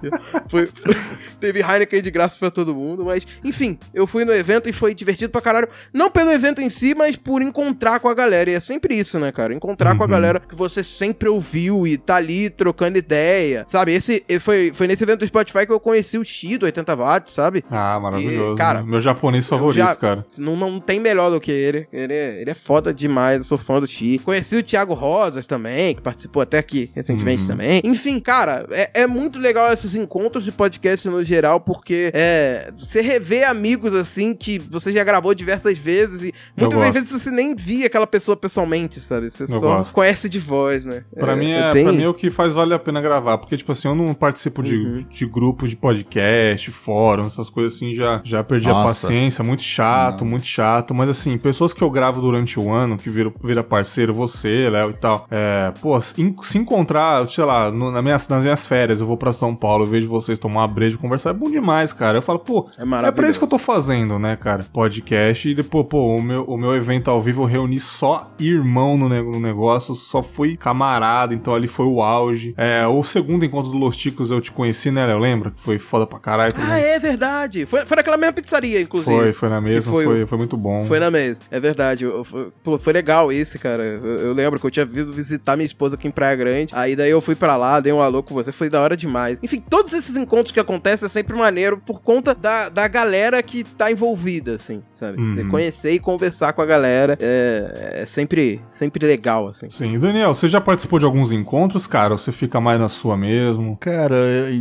foi- <laughs> teve Heineken de graça pra todo mundo, mas enfim, eu fui no evento e foi divertido pra caralho. Não pelo evento em si, mas por encontrar com a galera. E é sempre isso, né, cara? Encontrar com a Uhum. galera que você sempre ouviu e tá ali trocando ideia. Sabe? Esse e foi, foi nesse evento do Spotify que eu conheci o Chi do 80 watts, sabe? Ah, maravilhoso. E, cara? Meu japonês favorito, já- cara. Não, não tem melhor do que ele. Ele é, ele é foda demais, eu sou fã do Chi. Conheci o Thiago Rosas também, que participou até aqui recentemente Uhum. também. Enfim, cara, é, é muito legal esses encontros de podcast no geral, porque é, você revê amigos assim que você já gravou diversas vezes e muitas das vezes você nem via aquela pessoa pessoalmente, sabe? Você Eu só gosto. conhece de voz, né? Pra, mim é, bem- pra mim é o que faz valer a pena gravar. Porque, tipo assim, eu não participo de, Uhum. de grupos de podcast, fórum, essas coisas assim, já, já perdi a Nossa. paciência. Muito chato, Não. muito chato. Mas assim, pessoas que eu gravo durante o ano, que vira, vira parceiro, você, Léo e tal. É, pô, se en- se encontrar, sei lá, no- na minhas, nas minhas férias, eu vou pra São Paulo, eu vejo vocês tomar breja conversar, é bom demais, cara. Eu falo, pô, É é pra isso que eu tô fazendo, né, cara? Podcast. E depois, pô, o meu, o meu evento ao vivo eu reuni só irmão no, ne- no negócio, só fui camarada, então ali foi o auge. É, o segundo encontro do Los Ticos eu te conheci, né, Léo? Lembra? Que foi foda pra caralho. Ah, mundo- é verdade. Foi, foi naquela mesma pizzaria, inclusive. Foi, foi na mesma, foi foi, foi, muito bom. Foi na mesa, é verdade. Eu- eu- foi, pô, foi legal esse, cara. Eu, eu lembro que eu tinha vindo visitar minha esposa aqui em Praia Grande. Aí daí eu fui pra lá, dei um alô com você, foi da hora demais. Enfim, todos esses encontros que acontecem é sempre maneiro por conta da, da galera que tá envolvida, assim, sabe? Uhum. Você conhecer e conversar com a galera é, é sempre, sempre legal, assim. Sim, Daniel, você já participou de alguns encontros, cara? Ou você fica mais na sua mesmo? Cara,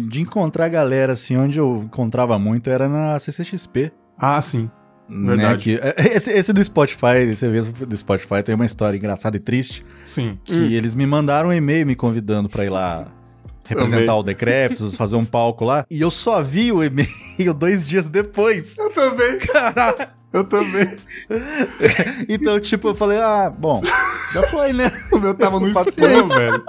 de encontrar galera, assim, onde eu encontrava muito era na CCXP. Ah, sim. Né, Verdade. que, é, esse, esse do Spotify, você vê do Spotify, tem uma história engraçada e triste, Sim. que Hum. eles me mandaram um e-mail me convidando pra ir lá representar Também. o Decréptos, fazer um palco lá, e eu só vi o e-mail <laughs> dois dias depois. Eu também. Eu também. <laughs> Então, tipo, eu falei, ah, bom, já foi, né? <laughs> O meu tava no spam, velho.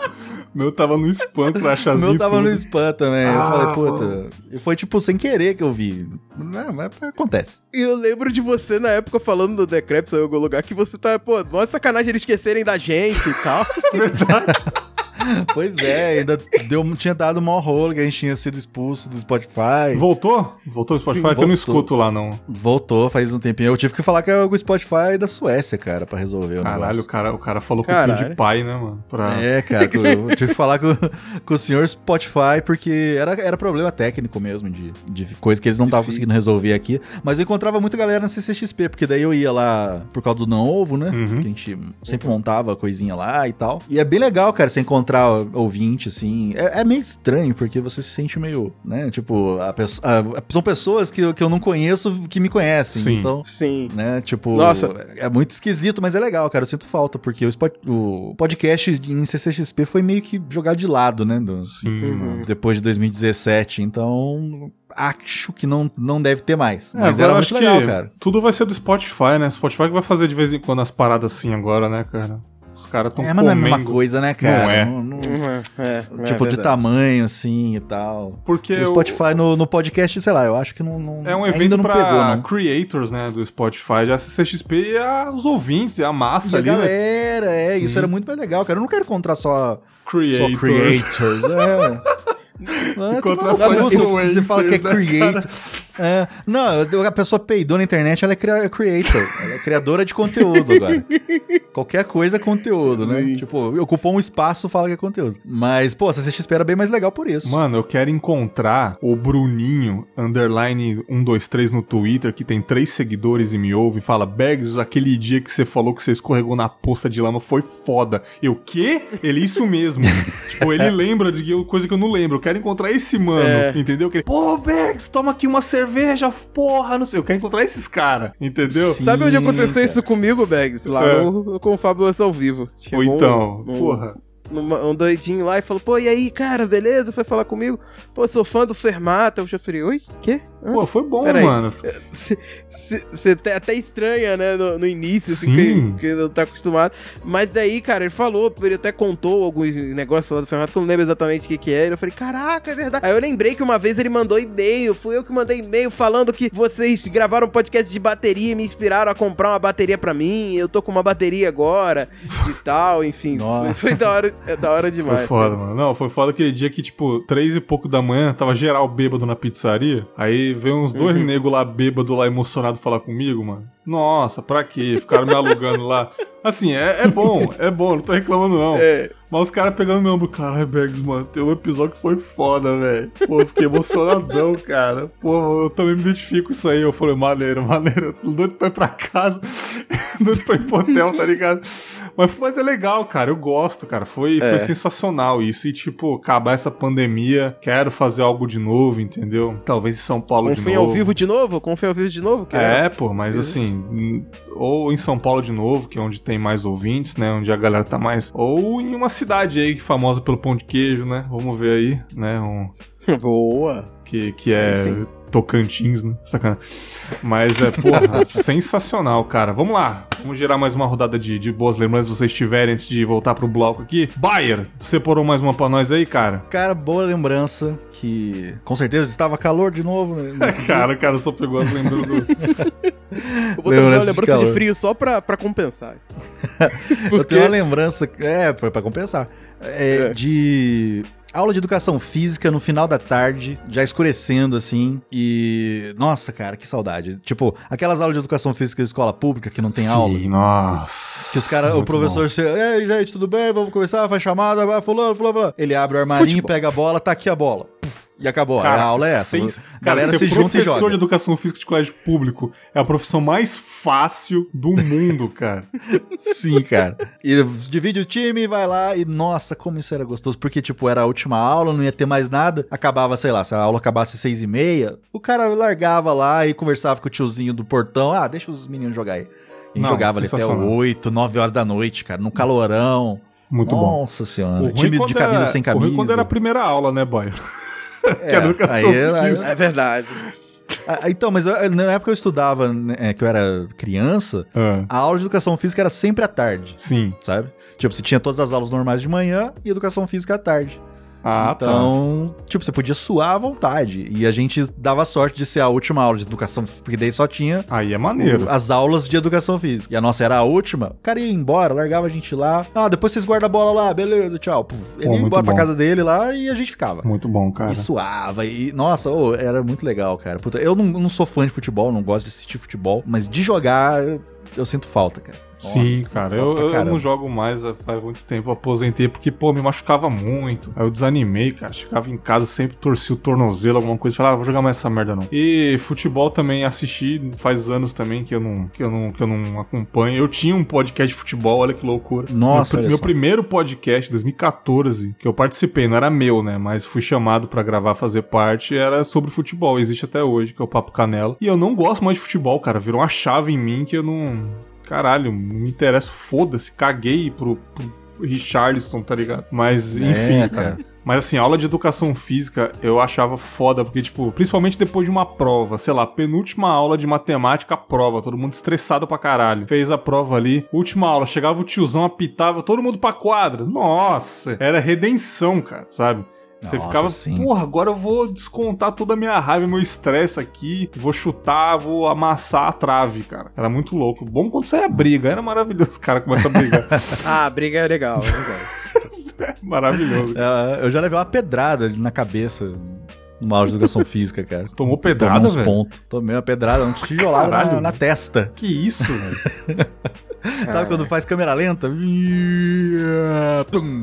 O meu tava no spam, O crachazinho meu tava tudo. no spam também. eu Ah, falei, puta. E foi tipo sem querer que eu vi. Não, mas acontece. E eu lembro de você na época falando do Decrepes em algum lugar que você tá, pô, mó sacanagem eles esquecerem da gente e tal. <laughs> Pois é, ainda deu, tinha dado um maior rolo que a gente tinha sido expulso do Spotify. Voltou? Voltou o Spotify? Sim, que eu não voltou. escuto lá, não. Voltou faz um tempinho. Eu tive que falar que é o Spotify da Suécia, cara, pra resolver o Caralho, o negócio. cara, o cara falou com o Caralho. de pai, né, mano? Pra... É, cara, eu tive que falar com, com o senhor Spotify porque era, era problema técnico mesmo, de, de coisa que eles não estavam conseguindo resolver aqui. Mas eu encontrava muita galera na CCXP, porque daí eu ia lá por causa do Não Ovo, né? Uhum. Que a gente sempre montava coisinha lá e tal. E é bem legal, cara, você encontrar ouvinte, assim. É, é meio estranho, porque você se sente meio, né? Tipo, a a- são pessoas que, eu- que eu não conheço que me conhecem. Sim. Então, Sim. né? Tipo, Nossa. é muito esquisito, mas é legal, cara. Eu sinto falta, porque o, o podcast de- em CCXP foi meio que jogado de lado, né? do- Sim, Uhum. depois de 2017. Então, acho que não, não deve ter mais. É, mas agora era eu muito acho legal, que cara. tudo vai ser do Spotify, né? Spotify que vai fazer de vez em quando as paradas assim agora, né, cara? Os caras tão É, mas não é a comendo. mesma coisa, né, cara? Não é. Não- não- Uhum, é, é tipo, de tamanho, assim, e tal. Porque o o- Spotify no, no podcast, sei lá, eu acho que não, não- É um ainda evento não pra pegou, não. creators, né, do Spotify, já CCXP e a, os ouvintes, e a massa E a ali, né? galera, é, Sim. isso era muito mais legal, cara. Eu não quero encontrar só, Creators. só creators, é. <laughs> Só Nossa, influencers, Você fala que é né, creator. É, não, a pessoa peidou na internet, ela é creator. Ela é criadora de conteúdo agora. Qualquer coisa é conteúdo, né? Sim. Tipo, ocupou um espaço, fala que é conteúdo. Mas, pô, a CCXP era bem mais legal por isso. Mano, eu quero encontrar o Bruninho, underline 123 no Twitter, que tem três seguidores e me ouve e fala: Bergs, aquele dia que você falou que você escorregou na poça de lama foi foda. Eu, quê? Ele, isso mesmo. <laughs> tipo, ele lembra de coisa que eu não lembro. Eu quero encontrar esse mano, É. entendeu? Que ele, Pô, Bergs, toma aqui uma cerveja, porra, não sei. Eu quero encontrar esses caras, entendeu? Sim. Sabe onde aconteceu cara. isso comigo, Bags? Lá É. no, o Fabuloso ao vivo. Ou Chegou então, um, um- porra. um doidinho lá e falou, pô, e aí, cara, beleza? Foi falar comigo. Pô, sou fã do Fermata. Eu já falei, oi? Quê? Pô, foi bom, mano. Você até, até estranha, né, no, no início, assim, Sim. que, que não tá acostumado. Mas daí, cara, ele falou, ele até contou alguns negócios lá do Fernando, que eu não lembro exatamente o que que era. Eu falei, caraca, é verdade. Aí eu lembrei que uma vez ele mandou e-mail, fui eu que mandei e-mail falando que vocês gravaram um podcast de bateria e me inspiraram a comprar uma bateria pra mim, eu tô com uma bateria agora e <laughs> tal, enfim. Nossa. Foi, da hora, é da hora demais. Foi foda, cara. mano. Não, foi foda aquele dia que, tipo, três e pouco da manhã, tava geral bêbado na pizzaria. Aí veio uns dois Uhum. negros lá bêbado lá, emocionado falar comigo, mano. Nossa, pra quê? Ficaram me alugando lá. Assim, é, é bom, é bom, não tô reclamando não. É. Mas os caras pegando meu ombro, caralho, Bergs, mano, tem um episódio que foi foda, velho. Pô, eu fiquei emocionadão, <laughs> cara. Pô, eu também me identifico com isso aí. Eu falei, maneiro, maneiro. Doido pra ir pra casa, <laughs> doido pra ir pro hotel, tá ligado? Mas, mas é legal, cara, eu gosto, cara. Foi, É. foi sensacional isso. E, tipo, acabar essa pandemia, quero fazer algo de novo, entendeu? Talvez em São Paulo de novo. ao vivo de novo? Confia ao vivo de novo? Que É, pô, mas assim, ou em São Paulo de novo, que é onde tem mais ouvintes, né? Onde a galera tá mais. Ou em uma cidade aí famosa pelo pão de queijo, né? Vamos ver aí, né? Um, <laughs> Boa. que, que é Sim. Tocantins, né? Sacanagem. Mas é, porra, <laughs> sensacional, cara. Vamos lá. Vamos gerar mais uma rodada de, de boas lembranças se vocês tiverem antes de voltar pro bloco aqui. Bayer, separou mais uma pra nós aí, cara? Cara, boa lembrança que com certeza estava calor de novo. Né? <laughs> Cara, o cara só pegou as lembranças do. <laughs> Eu vou trazer uma Lembrança de lembrança de, frio só pra, pra compensar. isso. Eu Porque- tenho uma lembrança, é, pra, pra compensar, é, É. de aula de educação física no final da tarde, já escurecendo assim, e nossa, cara, que saudade. Tipo, aquelas aulas de educação física de escola pública que não tem aula. Sim, nossa. Que os caras, o professor, chega, e aí, gente, tudo bem? Vamos começar, faz chamada, vai, fulano, fulano, fulano. Ele abre o armarinho, Futebol. pega a bola, tá aqui a bola. Puf, e acabou. a aula é essa. A galera cara, se junta e professor joga. de educação física de colégio público é a profissão mais fácil do mundo, cara. <laughs> Sim, cara. E divide o time, vai lá e nossa, como isso era gostoso. Porque, tipo, era a última aula, não ia ter mais nada. Acabava, sei lá, se a aula acabasse às seis e meia, o cara largava lá e conversava com o tiozinho do portão. Ah, deixa os meninos jogar aí. E Não, jogava ali até sensacional. 8, 9 horas da noite, cara, no calorão. Muito bom. Nossa senhora. O time de camisa era- sem O camisa. ruim quando era a primeira aula, né, boy? <laughs> É, que era educação aí era- física. É verdade. Ah, Então, mas eu- na época eu estudava, né, que eu era criança, Ah, a aula de educação física era sempre à tarde. sim. sabe? Tipo, você tinha todas as aulas normais de manhã e educação física à tarde. Ah, tá. então, tipo, você podia suar à vontade. E a gente dava sorte de ser a última aula de educação, porque daí só tinha Aí é maneiro. as aulas de educação física. E a nossa era a última. O cara ia embora, largava a gente lá. Ah, depois vocês guardam a bola lá, beleza, tchau. Puf, Ele Pô, ia embora pra bom. casa dele lá e a gente ficava. Muito bom, cara. E suava, e nossa, ô, era muito legal, cara. Puta, eu não, não sou fã de futebol, não gosto de assistir futebol, mas de jogar eu, eu sinto falta, cara. Nossa, Sim, cara, eu, eu não jogo mais há- faz muito tempo, aposentei porque, pô, me machucava muito. Aí eu desanimei, cara. Chegava em casa, sempre torcia o tornozelo, alguma coisa, falava, ah, vou jogar mais essa merda não. E futebol também assisti, faz anos também que eu não, que eu não, que eu não acompanho. Eu tinha um podcast de futebol, olha que loucura. Nossa, meu, meu primeiro podcast, 2014, que eu participei, não era meu, né, mas fui chamado pra gravar, fazer parte, era sobre futebol, existe até hoje, que é o Papo Canela. E eu não gosto mais de futebol, cara, virou uma chave em mim que eu não caralho, não me interessa, foda-se, caguei pro, pro Richarlison, tá ligado? Mas, enfim, É, cara. cara. Mas assim, aula de educação física eu achava foda, porque, tipo, principalmente depois de uma prova, sei lá, penúltima aula de matemática, prova, todo mundo estressado pra caralho. Fez a prova ali, última aula, chegava o tiozão, apitava, todo mundo pra quadra. Nossa, era redenção, cara, sabe? Você Nossa, ficava, sim. porra, agora eu vou descontar toda a minha raiva, meu estresse aqui, vou chutar, vou amassar a trave, cara. Era muito louco. Bom quando saía briga, era maravilhoso, o cara começa a brigar. <laughs> Ah, a briga é legal, <laughs> é legal. maravilhoso. Eu já levei uma pedrada na cabeça numa aula de educação física, cara. Tomou Tomei pedrada, velho? pontos. Tomei uma pedrada, um tijolada na, na testa. Que isso, velho? <laughs> Sabe quando faz câmera lenta?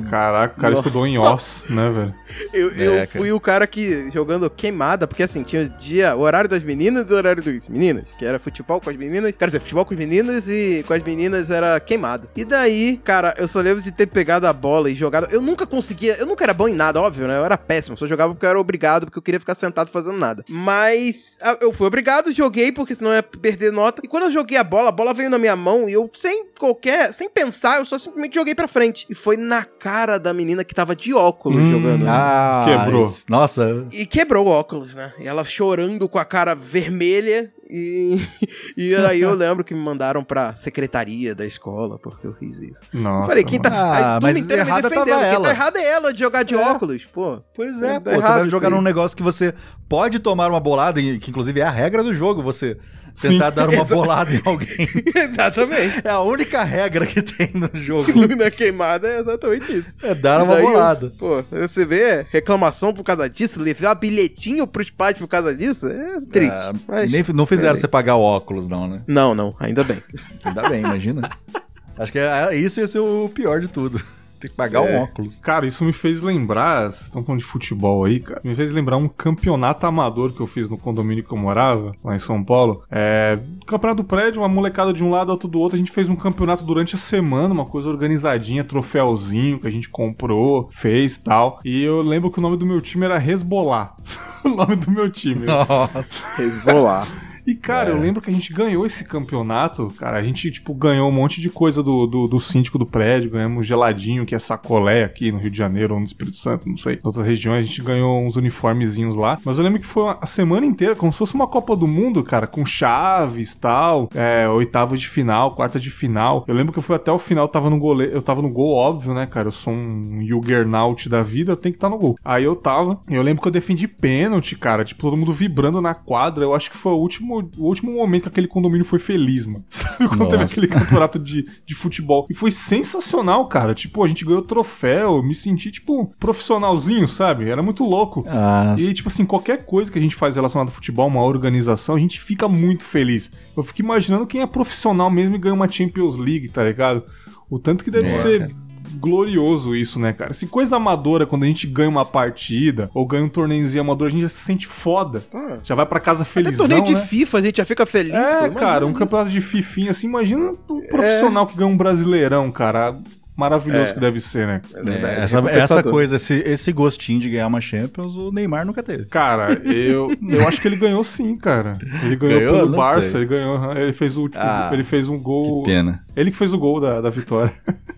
Caraca, o cara Nossa. estudou em Oz, né, velho? Eu, eu É, fui o cara que jogando queimada, porque assim, tinha o dia, o horário das meninas e o horário dos meninos, que era futebol com as meninas, quer dizer, futebol com os meninos e com as meninas era queimada. E daí, cara, eu só lembro de ter pegado a bola e jogado. Eu nunca conseguia, eu nunca era bom em nada, óbvio, né? Eu era péssimo, só jogava porque eu era obrigado, porque eu queria ficar sentado fazendo nada. Mas eu fui obrigado, joguei, porque senão eu ia perder nota. E quando eu joguei a bola, a bola veio na minha mão e eu, sem qualquer, sem pensar, eu só simplesmente joguei pra frente. E foi na cara da menina que tava de óculos Hum, jogando. Ah, Quebrou. Nossa, E quebrou o óculos, né? E ela chorando com a cara vermelha. E, <laughs> e aí eu lembro que me mandaram pra secretaria da escola porque eu fiz isso. Nossa. eu falei, quem tá. Ah, mas inteira me defendendo. Quem ela. tá errado é ela de jogar de É. óculos, pô. Pois é, pô, você vai jogar num negócio que você pode tomar uma bolada, e que inclusive é a regra do jogo, você tentar Sim. dar uma bolada em alguém. <laughs> Exatamente. É a única regra que tem no jogo. <laughs> Na queimada é exatamente isso. É dar uma daí bolada. pô, você vê reclamação por causa disso, levar bilhetinho pros pais por causa disso, é triste. Ah, mas- nem, não fizeram peraí. você pagar o óculos, não, né? Não, não, ainda bem. Ainda bem, imagina. <laughs> Acho que é, isso ia ser o pior de tudo. Tem que pagar É. um óculos. Cara, isso me fez lembrar, vocês estão falando de futebol aí, cara, me fez lembrar um campeonato amador que eu fiz no condomínio que eu morava, lá em São Paulo. É, campeonato do prédio, uma molecada de um lado, outro do outro, a gente fez um campeonato durante a semana, uma coisa organizadinha, troféuzinho que a gente comprou, fez e tal. E eu lembro que o nome do meu time era Resbolar. <laughs> o nome do meu time. Nossa. Resbolar. E, cara, É. eu lembro que a gente ganhou esse campeonato, cara. A gente, tipo, ganhou um monte de coisa do, do, do síndico do prédio. Ganhamos geladinho, que é sacolé aqui no Rio de Janeiro ou no Espírito Santo, não sei. Em outras regiões, a gente ganhou uns uniformezinhos lá. Mas eu lembro que foi uma- a semana inteira, como se fosse uma Copa do Mundo, cara, com chaves tal. É, oitavas de final, quarta de final. Eu lembro que eu fui até o final, tava no gole... eu tava no gol, óbvio, né, cara? Eu sou um Juggernaut da vida, eu tenho que estar no gol. Aí eu tava, eu lembro que eu defendi pênalti, cara. Tipo, todo mundo vibrando na quadra. Eu acho que foi o último, o último momento que aquele condomínio foi feliz, mano. <laughs> Sabe quando teve aquele campeonato de, de futebol? E foi sensacional, cara. Tipo, a gente ganhou troféu, me senti, tipo, profissionalzinho, sabe? Era muito louco. Ah, E, tipo assim, qualquer coisa que a gente faz relacionada ao futebol, uma organização, a gente fica muito feliz. Eu fico imaginando quem é profissional mesmo e ganha uma Champions League, tá ligado? O tanto que deve É, ser cara. Glorioso isso, né, cara? Se coisa amadora, quando a gente ganha uma partida ou ganha um torneiozinho amador, a gente já se sente foda. Ah. Já vai pra casa Até felizão, torneio de né? FIFA a gente já fica feliz. pô, É, imagina cara, um isso. campeonato de fifinha assim, imagina um profissional que ganha um brasileirão, cara. Maravilhoso É. que deve ser, né? É É, verdade, essa, essa coisa, esse, esse gostinho de ganhar uma Champions, o Neymar nunca teve. Cara, eu, <laughs> eu acho que ele ganhou sim, cara. Ele ganhou, Ganhou? pelo Barça, sei. ele ganhou, ele fez o Ah, ele fez um gol. Que pena. Ele que fez o gol da, da vitória. <laughs>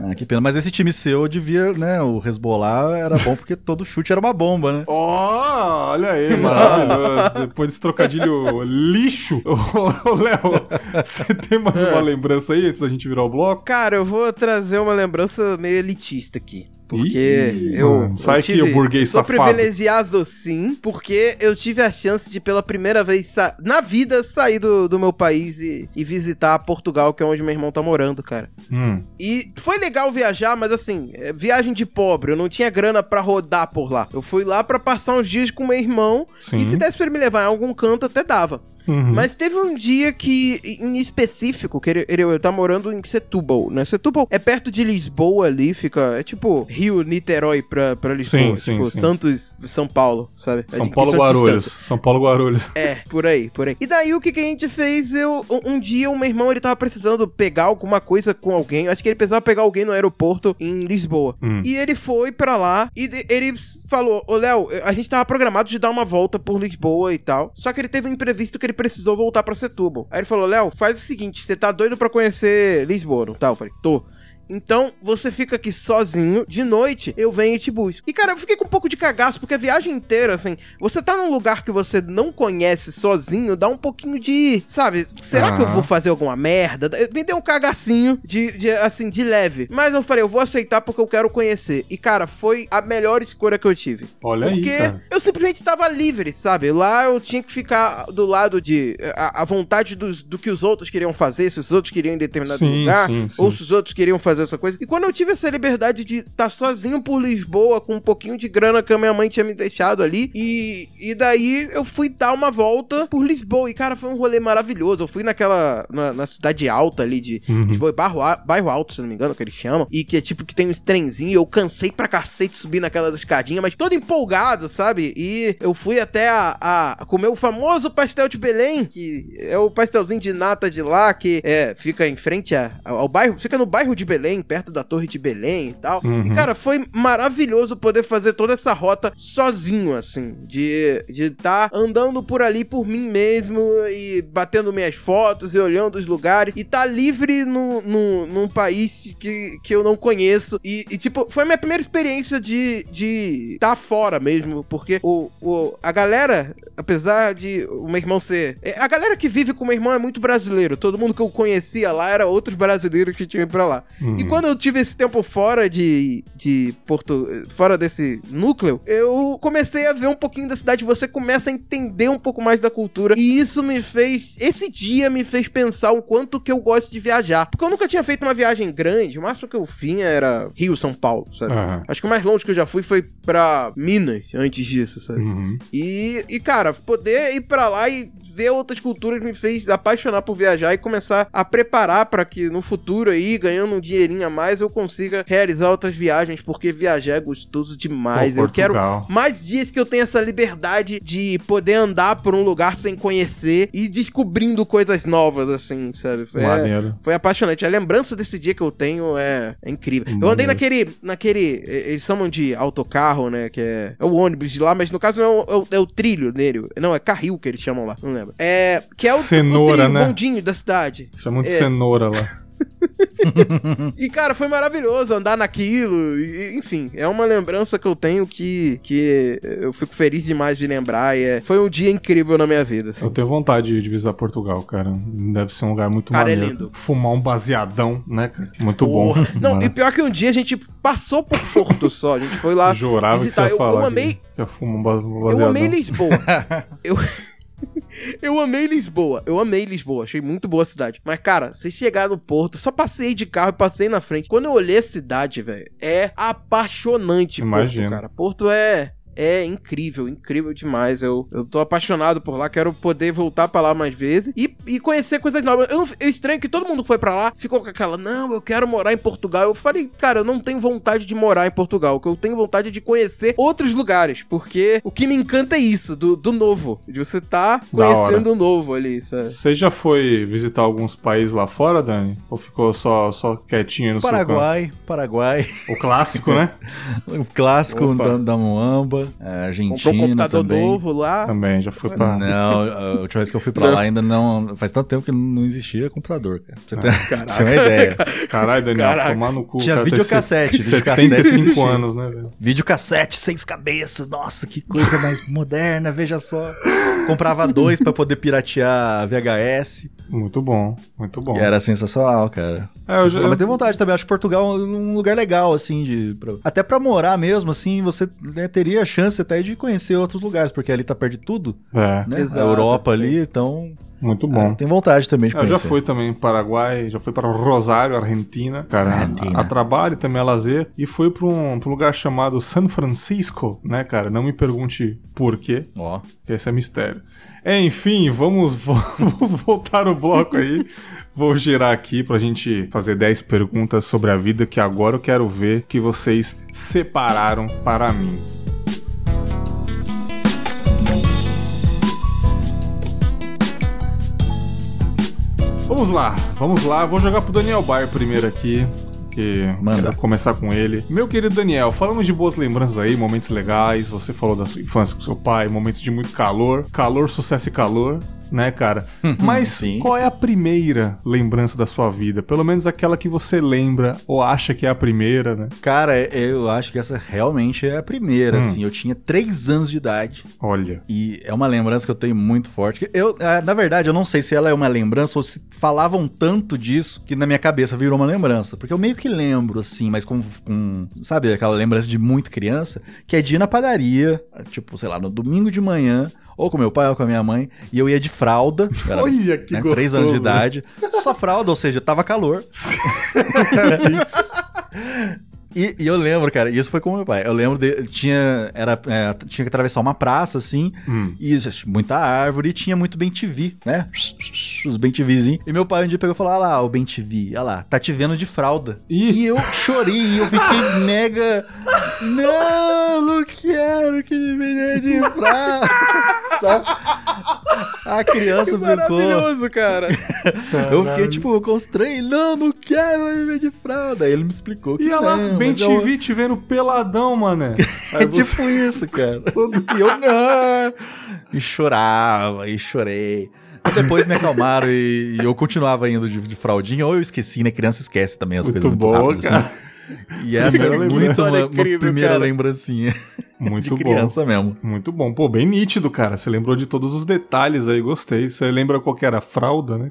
Ah, que pena. Mas esse time seu devia, né? O Resbolar era bom porque todo chute era uma bomba, né? <laughs> Ó, olha aí, maravilhoso. Depois desse trocadilho lixo. <laughs> Ô, Léo, você tem mais É. uma lembrança aí antes da gente virar o bloco? Cara, eu vou trazer uma lembrança meio elitista aqui. Porque Ih, eu. mano, sai eu aqui, o burguês Sou safado. privilegiado sim, porque eu tive a chance de, pela primeira vez na vida, sair do, do meu país e, e visitar Portugal, que é onde meu irmão tá morando, cara. Hum, E foi legal viajar, mas assim, é viagem de pobre. Eu não tinha grana pra rodar por lá. Eu fui lá pra passar uns dias com meu irmão. sim. E se desse pra ele me levar em algum canto, até dava. Uhum. Mas teve um dia que, em específico, que ele, ele, ele tá morando em Setúbal, né? Setúbal é perto de Lisboa ali, fica. É tipo Rio, Niterói pra, pra Lisboa. Sim, sim, tipo sim. Santos, São Paulo, sabe? É São de- Paulo Guarulhos. São Paulo Guarulhos. É, por aí, por aí. E daí o que, que a gente fez? Eu, um, um dia o meu irmão ele tava precisando pegar alguma coisa com alguém. Acho que ele precisava pegar alguém no aeroporto em Lisboa. Hum. E ele foi pra lá e ele falou: Ô Léo, a gente tava programado de dar uma volta por Lisboa e tal. Só que ele teve um imprevisto que ele precisou voltar pra Setúbal. Aí ele falou: Léo, faz o seguinte: você tá doido pra conhecer Lisboa, tá? Eu falei: tô. Então, você fica aqui sozinho, de noite, eu venho e te busco. E, cara, eu fiquei com um pouco de cagaço, porque a viagem inteira, assim, você tá num lugar que você não conhece sozinho, dá um pouquinho de, sabe, será que eu vou fazer alguma merda? Me deu um cagacinho de, de, assim, de leve. Mas eu falei, eu vou aceitar porque eu quero conhecer. E, cara, foi a melhor escolha que eu tive. Olha Porque aí, cara. eu simplesmente tava livre, sabe? Lá eu tinha que ficar do lado de. a, a vontade dos, do que os outros queriam fazer, se os outros queriam ir em determinado Sim, lugar, sim, sim. ou se os outros queriam fazer essa coisa. E quando eu tive essa liberdade de estar sozinho por Lisboa, com um pouquinho de grana que a minha mãe tinha me deixado ali, e, e daí eu fui dar uma volta por Lisboa. E, cara, foi um rolê maravilhoso. Eu fui naquela. na, na cidade alta ali de Uhum. Lisboa, bairro, bairro alto, se não me engano, que eles chamam. E que é tipo que tem uns trenzinhos. Eu cansei pra cacete subir naquelas escadinhas, mas todo empolgado, sabe? E eu fui até a, a comer o famoso pastel de Belém, que é o pastelzinho de nata de lá, que é, fica em frente a- ao bairro, fica no bairro de Belém, perto da Torre de Belém e tal. Uhum. E, cara, foi maravilhoso poder fazer toda essa rota sozinho, assim, de de estar andando por ali por mim mesmo e batendo minhas fotos e olhando os lugares e tá livre no, no, num país que, que eu não conheço. E, e, tipo, foi a minha primeira experiência de de estar fora mesmo, porque o, o, a galera, apesar de o meu irmão ser. é, A galera que vive com o meu irmão é muito brasileiro. Todo mundo que eu conhecia lá era outros brasileiros que tinham ido pra lá. Uhum. E quando eu tive esse tempo fora de, de Porto. fora desse núcleo, eu comecei a ver um pouquinho da cidade. Você começa a entender um pouco mais da cultura. E isso me fez. Esse dia me fez pensar o quanto que eu gosto de viajar. Porque eu nunca tinha feito uma viagem grande. O máximo que eu vinha era Rio, São Paulo, sabe? Aham. Acho que o mais longe que eu já fui foi pra Minas antes disso, sabe? Uhum. E, e, cara, poder ir pra lá e ver outras culturas me fez apaixonar por viajar e começar a preparar pra que no futuro aí, ganhando um dinheirinho a mais, eu consiga realizar outras viagens, porque viajar é gostoso demais. Pô, eu quero mais dias que eu tenho essa liberdade de poder andar por um lugar sem conhecer e descobrindo coisas novas, assim, sabe? Foi, Maneiro. foi apaixonante. A lembrança desse dia que eu tenho é, é incrível. Eu andei Maneiro. naquele, naquele. Eles chamam de autocarro, né? Que é, é o ônibus de lá, mas no caso não é o, é o- é o trilho dele. Não, é carril que eles chamam lá, não lembro. É. Que é o, Cenoura, o trilho, né? bondinho da cidade. Chamam de É. cenoura lá. <laughs> E, cara, foi maravilhoso andar naquilo. e, enfim, é uma lembrança que eu tenho que, que eu fico feliz demais de lembrar. E é, foi um dia incrível na minha vida. assim. Eu tenho vontade de visitar Portugal, cara. Deve ser um lugar muito Cara, é maneiro. lindo. Fumar um baseadão, né, cara? Muito Porra. bom. <laughs> Não, Mano. e pior que um dia a gente passou por Porto só. A gente foi lá Jurava visitar. que você ia eu, falar eu amei, que ia fumar um ba- um Eu baseadão. amei Lisboa. <laughs> eu... <laughs> eu amei Lisboa. Eu amei Lisboa. Achei muito boa a cidade. Mas, cara, você chegar no Porto, só passei de carro e passei na frente. Quando eu olhei a cidade, velho, é apaixonante Imagino. Porto, cara. Porto é. É incrível, incrível demais. Eu, eu tô apaixonado por lá, quero poder voltar pra lá mais vezes e, e conhecer coisas novas. Eu, eu estranho que todo mundo foi pra lá, ficou com aquela, não, eu quero morar em Portugal. Eu falei, cara, eu não tenho vontade de morar em Portugal. O que eu tenho vontade é de conhecer outros lugares, porque o que me encanta é isso, do, do novo, de você tá conhecendo o novo ali, sabe? Você já foi visitar alguns países lá fora, Dani? Ou ficou só, só quietinho no Paraguai, Paraguai, seu canto? O clássico, né? <laughs> o clássico Opa. da, da Moamba. É, Argentina Comprou um computador também. novo lá. Também, já fui pra. Não, a última vez que eu fui pra lá ainda não. Faz tanto tempo que não existia computador, cara. Você ter, ter uma ideia. Caralho, Daniel, Caraca. tomar no cu. Tinha cara, videocassete, videocassete 75 existia. anos, né, velho? Videocassete, seis cabeças. Nossa, que coisa mais moderna, veja só. Comprava dois pra poder piratear VHS. Muito bom, muito bom. E era sensacional, cara. É, eu já- Mas tem vontade também. Acho que Portugal é um lugar legal, assim, de. até pra morar mesmo, assim, você né, teria chance até de conhecer outros lugares, porque ali tá perto de tudo, É, né? Exato. a Europa ali, então. muito bom. tem vontade também de Eu conhecer. já fui também para Paraguai, já fui para Rosário, Argentina, cara, Argentina. A, a trabalho também a lazer, e fui para um, pra um lugar chamado San Francisco, né, cara? Não me pergunte por quê, Ó. que esse é mistério. Enfim, vamos, <laughs> vamos voltar o bloco aí. Vou girar aqui pra gente fazer 10 perguntas sobre a vida que agora eu quero ver que vocês separaram para mim. Vamos lá, vamos lá. Vou jogar pro Daniel Bayer primeiro aqui. Que Manda. quero começar com ele. Meu querido Daniel, falamos de boas lembranças aí, momentos legais. Você falou da sua infância com seu pai, momentos de muito calor. Calor, sucesso e calor, né, cara? Mas Sim. qual é a primeira lembrança da sua vida? Pelo menos aquela que você lembra ou acha que é a primeira, né? Cara, é- eu acho que essa realmente é a primeira, Hum. assim. Eu tinha três anos de idade. Olha. E é uma lembrança que eu tenho muito forte. Eu, ah, na verdade, eu não sei se ela é uma lembrança ou se falavam tanto disso que na minha cabeça virou uma lembrança. Porque eu meio que lembro, assim, mas com, com sabe, aquela lembrança de muito criança, que é de ir na padaria, tipo, sei lá, no domingo de manhã, ou com meu pai ou com a minha mãe, e eu ia de fralda. <laughs> era, Olha que né, gostoso. Três anos de idade. Só fralda, ou seja, tava calor. <laughs> E, e eu lembro, cara, isso foi com meu pai. Eu lembro de. Tinha, era, é, tinha que atravessar uma praça, assim, Hum. e muita árvore, e tinha muito bem TV, né? Os bem TVzinhos. E meu pai um dia pegou e falou: Olha lá, o bem TV, olha lá, tá te vendo de fralda. Ih. E eu chorei, e eu fiquei <laughs> mega. Não, não quero que me venha de fralda. Sabe? A criança ficou. Maravilhoso, cara. <laughs> Eu fiquei, tipo, constrangido. Não, não quero me ver de fralda. Aí ele me explicou que E ela, não, bem mas eu- TV te vendo peladão, mané. <laughs> É tipo isso, cara. <laughs> E eu não. E chorava, e chorei. Depois me acalmaram e, e eu continuava indo de, de fraldinha, ou eu esqueci, né? Criança esquece também as Muito coisas muito boa, rápido, cara. assim. E essa é muito lembrança. uma, uma primeira cara. lembrancinha Muito de bom. criança mesmo. Muito bom. Pô, bem nítido, cara. Você lembrou de todos os detalhes aí, gostei. Você lembra qual que era a fralda, né?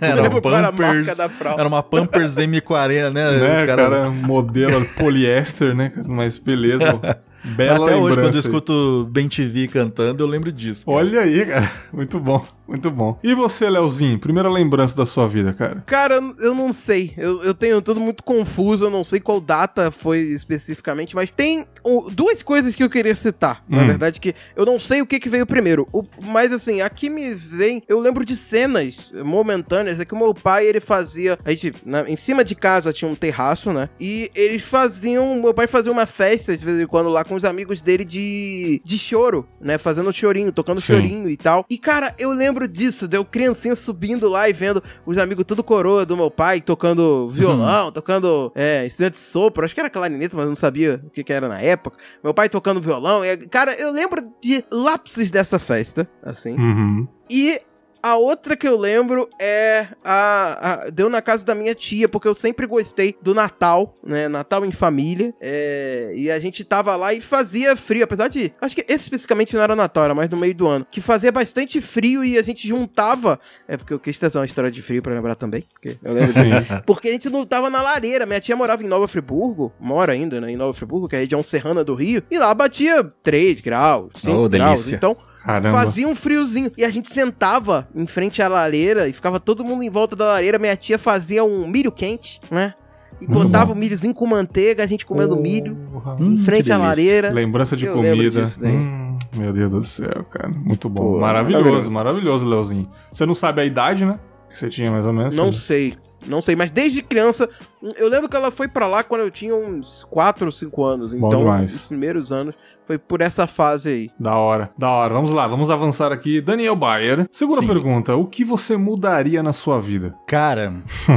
Era <laughs> Eu um lembro qual era a Pampers, marca da fralda. era uma Pampers M40, né? né, Os cara- cara, modelo poliéster, né? cara? Mas beleza. <laughs> Bela Até hoje, lembrança. quando eu escuto Ben TV cantando, eu lembro disso. cara. Olha aí, cara. <laughs> Muito bom, muito bom. E você, Leozinho? Primeira lembrança da sua vida, cara? Cara, eu não sei. Eu, eu tenho tudo muito confuso. Eu não sei qual data foi especificamente, mas tem o- duas coisas que eu queria citar. Na Hum. verdade, que eu não sei o que, que veio primeiro. O- mas assim, aqui me vem. Eu lembro de cenas momentâneas. É que o meu pai ele fazia. A gente, na- em cima de casa tinha um terraço, né? E eles faziam. Meu pai fazia uma festa de vez em quando lá com os amigos dele de, de choro, né? Fazendo chorinho, tocando Sim. chorinho e tal. E cara, eu lembro disso, deu criancinha subindo lá e vendo os amigos tudo coroa do meu pai tocando violão, tocando é, instrumento de sopro. Acho que era clarineta, mas eu não sabia o que, que era na época. Meu pai tocando violão. E, cara, eu lembro de lapsos dessa festa, assim. Uhum. E a outra que eu lembro é a, a- Deu na casa da minha tia, porque eu sempre gostei do Natal, né? Natal em família. é, e a gente tava lá e fazia frio, apesar de. Acho que esse especificamente não era Natal, era mais no meio do ano. Que fazia bastante frio e a gente juntava. É porque eu quis trazer uma história de frio pra lembrar também. Porque eu lembro disso. Porque a gente não tava na lareira. Minha tia morava em Nova Friburgo, mora ainda, né? Em Nova Friburgo, que é a região serrana do Rio. E lá batia 3 graus, 5 Oh, graus. delícia. Então, Caramba. Fazia um friozinho. E a gente sentava em frente à lareira e ficava todo mundo em volta da lareira. Minha tia fazia um milho quente, né? E Muito botava bom. o milhozinho com manteiga, a gente comendo milho. Hum, em frente à lareira. Lembrança de Eu comida. Hum, meu Deus do céu, cara. Muito bom. Pô, maravilhoso, maravilhoso. Leozinho. Você não sabe a idade, né? Que você tinha mais ou menos? Não sei. Não sei, mas desde criança, eu lembro que ela foi pra lá quando eu tinha uns 4 ou 5 anos. Então, demais. os primeiros anos foi por essa fase aí. Da hora, da hora. Vamos lá, vamos avançar aqui. Daniel Bayer. Segunda Sim. pergunta: o que você mudaria na sua vida? Cara, <laughs>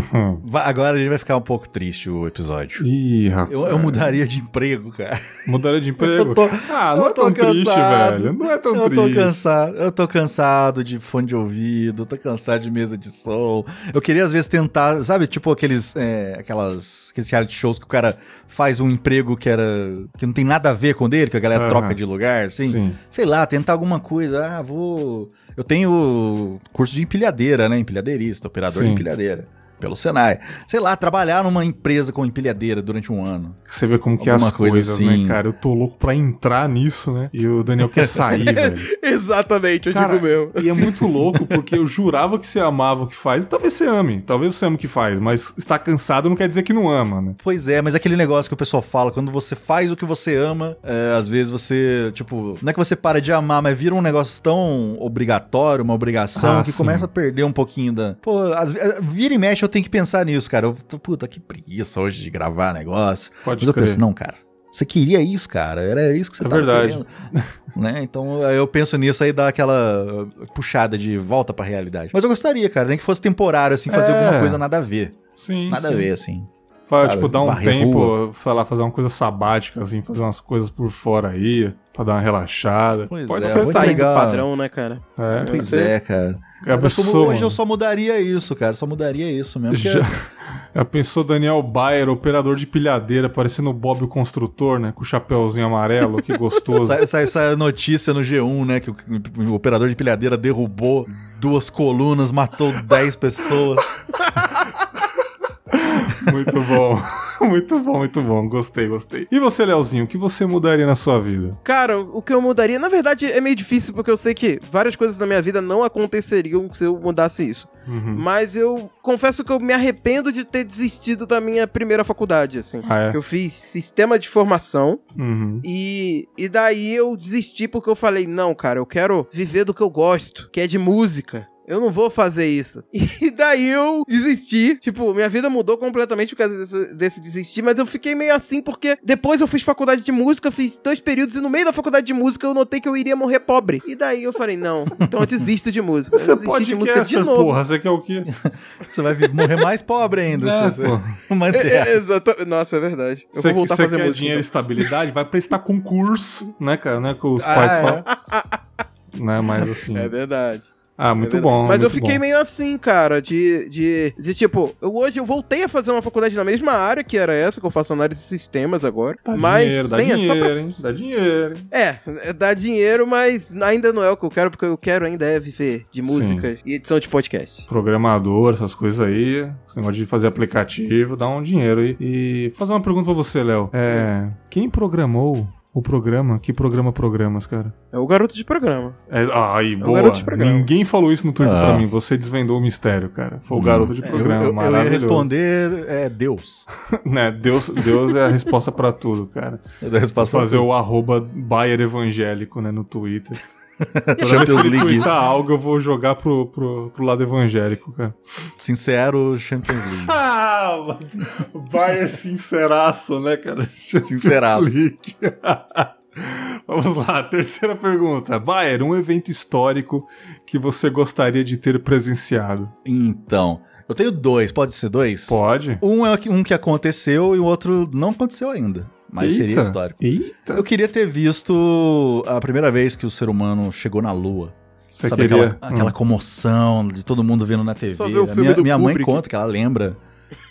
agora a gente vai ficar um pouco triste o episódio. Ih, rapaz. Eu, eu mudaria de emprego, cara. Mudaria de <laughs> emprego? Eu tô- ah, não eu é tô tão triste, cansado. velho. Não é tão eu tô triste. cansado, eu tô cansado de fone de ouvido, tô cansado de mesa de som. Eu queria às vezes tentar, sabe, tipo aqueles, é, aquelas, aqueles reality shows que o cara faz um emprego que era, que não tem nada a ver com dele, que a galera Aham. troca de lugar, assim. Sim. Sei lá, tentar alguma coisa. Ah, vou. Eu tenho curso de empilhadeira, né? Empilhadeirista, operador Sim. de empilhadeira. Pelo Senai. Sei lá, trabalhar numa empresa com empilhadeira durante um ano. Você vê como que é as coisa coisas, assim. né, cara? Eu tô louco pra entrar nisso, né? E o Daniel quer sair, <laughs> velho. Exatamente, eu Cara, digo mesmo. E é <laughs> muito louco, porque eu jurava que você amava o que faz. E talvez você ame, talvez você ame o que faz, mas estar cansado não quer dizer que não ama, né? Pois é, mas aquele negócio que o pessoal fala, quando você faz o que você ama, é, às vezes você, tipo, não é que você para de amar, mas vira um negócio tão obrigatório, uma obrigação, Ah, que sim. começa a perder um pouquinho da. Pô, eh, vira e mexe eu tenho que pensar nisso, cara. Eu, tô, puta, que preguiça hoje de gravar negócio. Pode mas eu crer. penso, não, cara. Você queria isso, cara? Era isso que você É tava verdade. querendo. <laughs> né? Então eu penso nisso aí dá aquela uh, puxada de volta pra realidade. Mas eu gostaria, cara, nem que fosse temporário, assim, fazer É. alguma coisa nada a ver. Sim, Nada sim. a ver, assim. Fala, tipo, dar um tempo, rua. sei lá, fazer uma coisa sabática, assim, fazer umas coisas por fora aí, pra dar uma relaxada. Pois Pode é, ser Sair legal. do padrão, né, cara? É, Pois é, cara. A Mas como pessoa, hoje eu só mudaria isso, cara. Só mudaria isso mesmo. porque- Já, já pensou Daniel Bayer, operador de pilhadeira, parecendo o Bob o Construtor, né? Com o chapéuzinho amarelo, que gostoso. <laughs> Sai, sai, sai a notícia no G1, né? Que o, o operador de pilhadeira derrubou duas colunas, matou 10 pessoas. <laughs> muito bom. <laughs> Muito bom, muito bom. Gostei, gostei. E você, Leozinho, o que você mudaria na sua vida? Cara, o que eu mudaria, na verdade, é meio difícil, porque eu sei que várias coisas na minha vida não aconteceriam se eu mudasse isso. Uhum. Mas eu confesso que eu me arrependo de ter desistido da minha primeira faculdade, assim. Ah, é? Eu fiz sistema de formação Uhum. e, e daí eu desisti porque eu falei, não, cara, eu quero viver do que eu gosto, que é de música. Eu não vou fazer isso. <laughs> E daí eu desisti. Tipo, minha vida mudou completamente por causa desse, desse desistir, mas eu fiquei meio assim porque depois eu fiz faculdade de música, fiz dois períodos e no meio da faculdade de música eu notei que eu iria morrer pobre. E daí eu falei, não, então eu desisto de música. Eu Você desisti pode de música de novo. porra. Você quer o quê? <laughs> Você vai morrer mais pobre ainda. É, se pô. você <laughs> manter. É, é, exata- Nossa, é verdade. Eu Você, vou voltar a você fazer quer música. dinheiro e então. estabilidade? Vai prestar concurso, né, cara? Não é que os Ah, pais é. falam. Né, mas assim. É verdade. Ah, É muito verdade. bom. Mas eu muito fiquei bom. meio assim, cara, de, de, de tipo, eu, hoje eu voltei a fazer uma faculdade na mesma área, que era essa, que eu faço análise de sistemas agora. Dá mas dinheiro, dá sem é dinheiro, pra- hein? Dá dinheiro, hein? É, é, dá dinheiro, mas ainda não é o que eu quero, porque eu quero ainda é viver de músicas e edição de podcast. Programador, essas coisas aí. Esse negócio de fazer aplicativo, dá um dinheiro aí. E fazer uma pergunta pra você, Léo. É. Quem programou o programa? Que programa programas, cara? É o garoto de programa. É, ah, aí, o boa. garoto de programa. Ninguém falou isso no Twitter Ah. pra mim. Você desvendou o mistério, cara. Foi o garoto de Eu, programa. eu- eu ia responder é Deus. <laughs> né? Deus, Deus é a resposta pra tudo, cara. Dou a resposta pra Fazer tudo. o arroba Bayer evangélico, né, no Twitter. <laughs> Toda vez que Champions ele League. twittar algo, eu vou jogar pro, pro, pro lado evangélico, cara. Sincero Champions League. <laughs> Ah, Bayer sinceraço, né, cara? <laughs> Sinceraço. Flick. Vamos lá, terceira pergunta. Bayer, um evento histórico que você gostaria de ter presenciado? Então, eu tenho dois. Pode ser dois? Pode? Um é um que aconteceu e o outro não aconteceu ainda. Mas seria Eita. histórico. Eita! Eu queria ter visto a primeira vez que o ser humano chegou na Lua. Você Sabe queria... aquela, aquela comoção de todo mundo vendo na TV. Só ver o filme minha, do minha mãe conta que ela lembra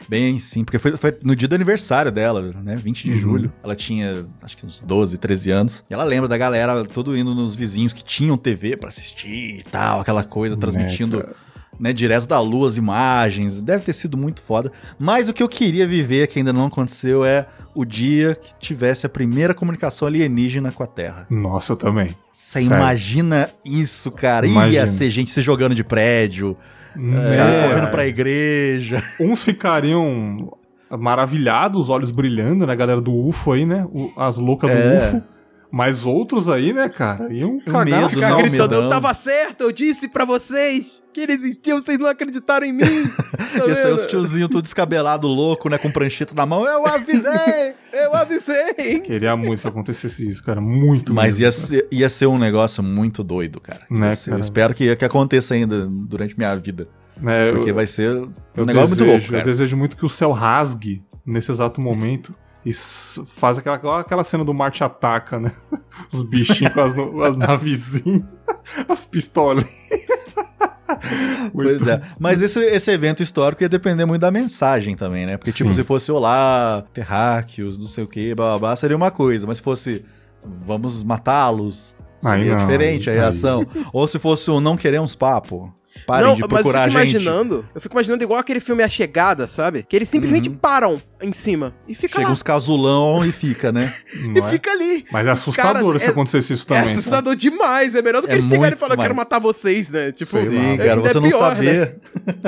bem, sim, porque foi, foi no dia do aniversário dela, né? 20 de Uhum. julho. Ela tinha, acho que uns 12, 13 anos. E ela lembra da galera todo indo nos vizinhos que tinham TV pra assistir e tal, aquela coisa, transmitindo Né, né, direto da lua as imagens. Deve ter sido muito foda. Mas o que eu queria viver, que ainda não aconteceu, é o dia que tivesse a primeira comunicação alienígena com a Terra. Nossa, eu também. Você Sério. imagina isso, cara? Imagina. Ia ser gente se jogando de prédio, é, correndo pra igreja. Uns ficariam maravilhados, olhos brilhando, né? A galera do UFO aí, né? As loucas do É. UFO. Mas outros aí, né, cara, iam O cagar. medo, Ficar não, gritando, eu tava certo, eu disse pra vocês que ele existia, vocês não acreditaram em mim. <laughs> Tá Ia ser vendo? os tiozinhos tudo descabelado, louco, né? Com prancheta na mão. Eu avisei! <laughs> Eu avisei. Queria muito que acontecesse isso, cara. Muito Mas mesmo, ia ser, ia ser um negócio muito doido, cara. Né, ser- cara? Eu espero que, que aconteça ainda durante minha vida. né? Porque eu, vai ser um eu negócio muito desejo, louco, Eu cara. desejo muito que o céu rasgue nesse exato momento e faz aquela, aquela cena do Marte Ataca, né? <laughs> Os bichinhos com as, as navezinhas, <laughs> as pistolas. <laughs> Pois é. Mas esse, esse evento histórico ia depender muito da mensagem também, né? Porque, tipo, Sim. se fosse olá, terráqueos, não sei o que, blá blá blá, seria uma coisa. Mas se fosse vamos matá-los, Aí seria não, diferente a aí- reação. Ou se fosse um não queremos papo. Parem não, de mas eu procurar fico a gente. imaginando, eu fico imaginando igual aquele filme A Chegada, sabe? Que eles simplesmente param em cima e fica Chega lá. uns casulão e fica, né? <laughs> E é? fica ali. Mas é assustador Cara, se é- acontecesse isso É também. tá? assustador demais. É melhor do que É eles chegarem e falar, eu quero matar vocês, né? Tipo, Sim, lá. cara, você é não pior, né? saber.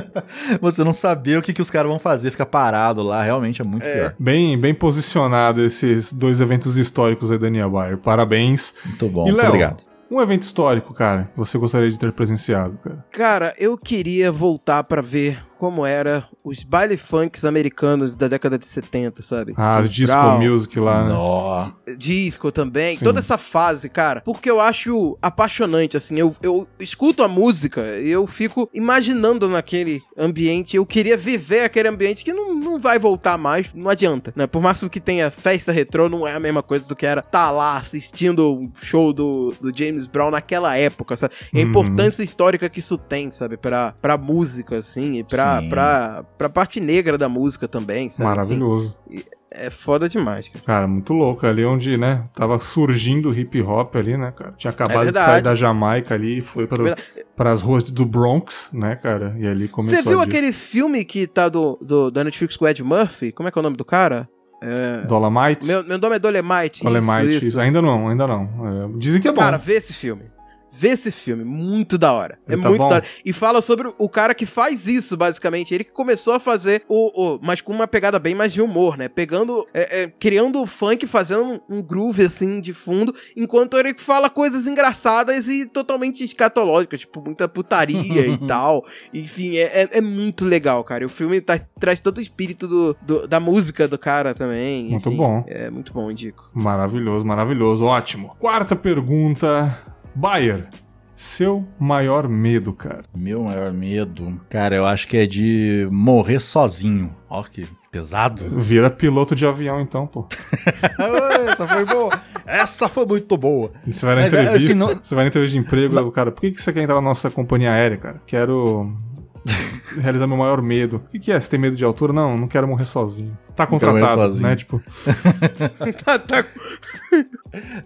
<laughs> você não saber o que, que os caras vão fazer, ficar parado lá, realmente é muito pior. Bem, bem posicionado esses dois eventos históricos aí, Daniel Bayer. Parabéns. Muito bom, e Léo, obrigado. Um evento histórico, cara, que você gostaria de ter presenciado, cara. Cara, eu queria voltar pra ver como era os baile funks americanos da década de 70, sabe? Ah, James disco Brown, music lá, né? Nó. disco também, Sim. toda essa fase, cara, porque eu acho apaixonante, assim, eu, eu escuto a música e eu fico imaginando naquele ambiente, eu queria viver aquele ambiente que não, não vai voltar mais, não adianta, né? Por mais que tenha festa retrô, não é a mesma coisa do que era tá lá assistindo o show do, do James Brown naquela época, sabe? E a Uhum. importância histórica que isso tem, sabe? Pra, pra música, assim, e pra, Sim. pra, pra parte negra da música também, sabe? Maravilhoso. É foda demais, cara. Cara, muito louco. Ali onde, né, tava surgindo o hip hop ali, né, cara? Tinha acabado de verdade. sair da Jamaica ali e foi para, para as ruas do Bronx, né, cara? E ali começou Você viu aquele filme que tá do, do, da Netflix com o Ed Murphy? Como é que é o nome do cara? É... Dolomite? Meu, meu nome é Dolemite. Dolomite, isso, isso. Ainda não, ainda não. É, dizem que é bom. Cara, vê esse filme. Vê esse filme, muito da hora. É tá muito bom? da hora. E fala sobre o cara que faz isso, basicamente. Ele que começou a fazer o. o mas com uma pegada bem mais de humor, né? Pegando. é, é, criando o funk, fazendo um, um groove assim de fundo, enquanto ele fala coisas engraçadas e totalmente escatológicas, tipo, muita putaria e <laughs> tal. Enfim, é, é, é muito legal, cara. E o filme tá- traz todo o espírito do, do- da música do cara também. Muito Enfim, bom. É muito bom, indico. Maravilhoso, maravilhoso. Ótimo. Quarta pergunta. Bayer, seu maior medo, cara. Meu maior medo, cara, eu acho que é de morrer sozinho. Ó, que pesado. Vira piloto de avião, então, pô. <laughs> Essa foi boa. Essa foi muito boa. Você vai na Mas, é, entrevista, assim, não- você vai na entrevista de emprego, o cara, por que que você quer entrar na nossa companhia aérea, cara? Quero <laughs> realizar meu maior medo. O que, que é? Você tem medo de altura? Não, não quero morrer sozinho. Tá contratado, sozinho. né? Tipo, <laughs> tá, tá.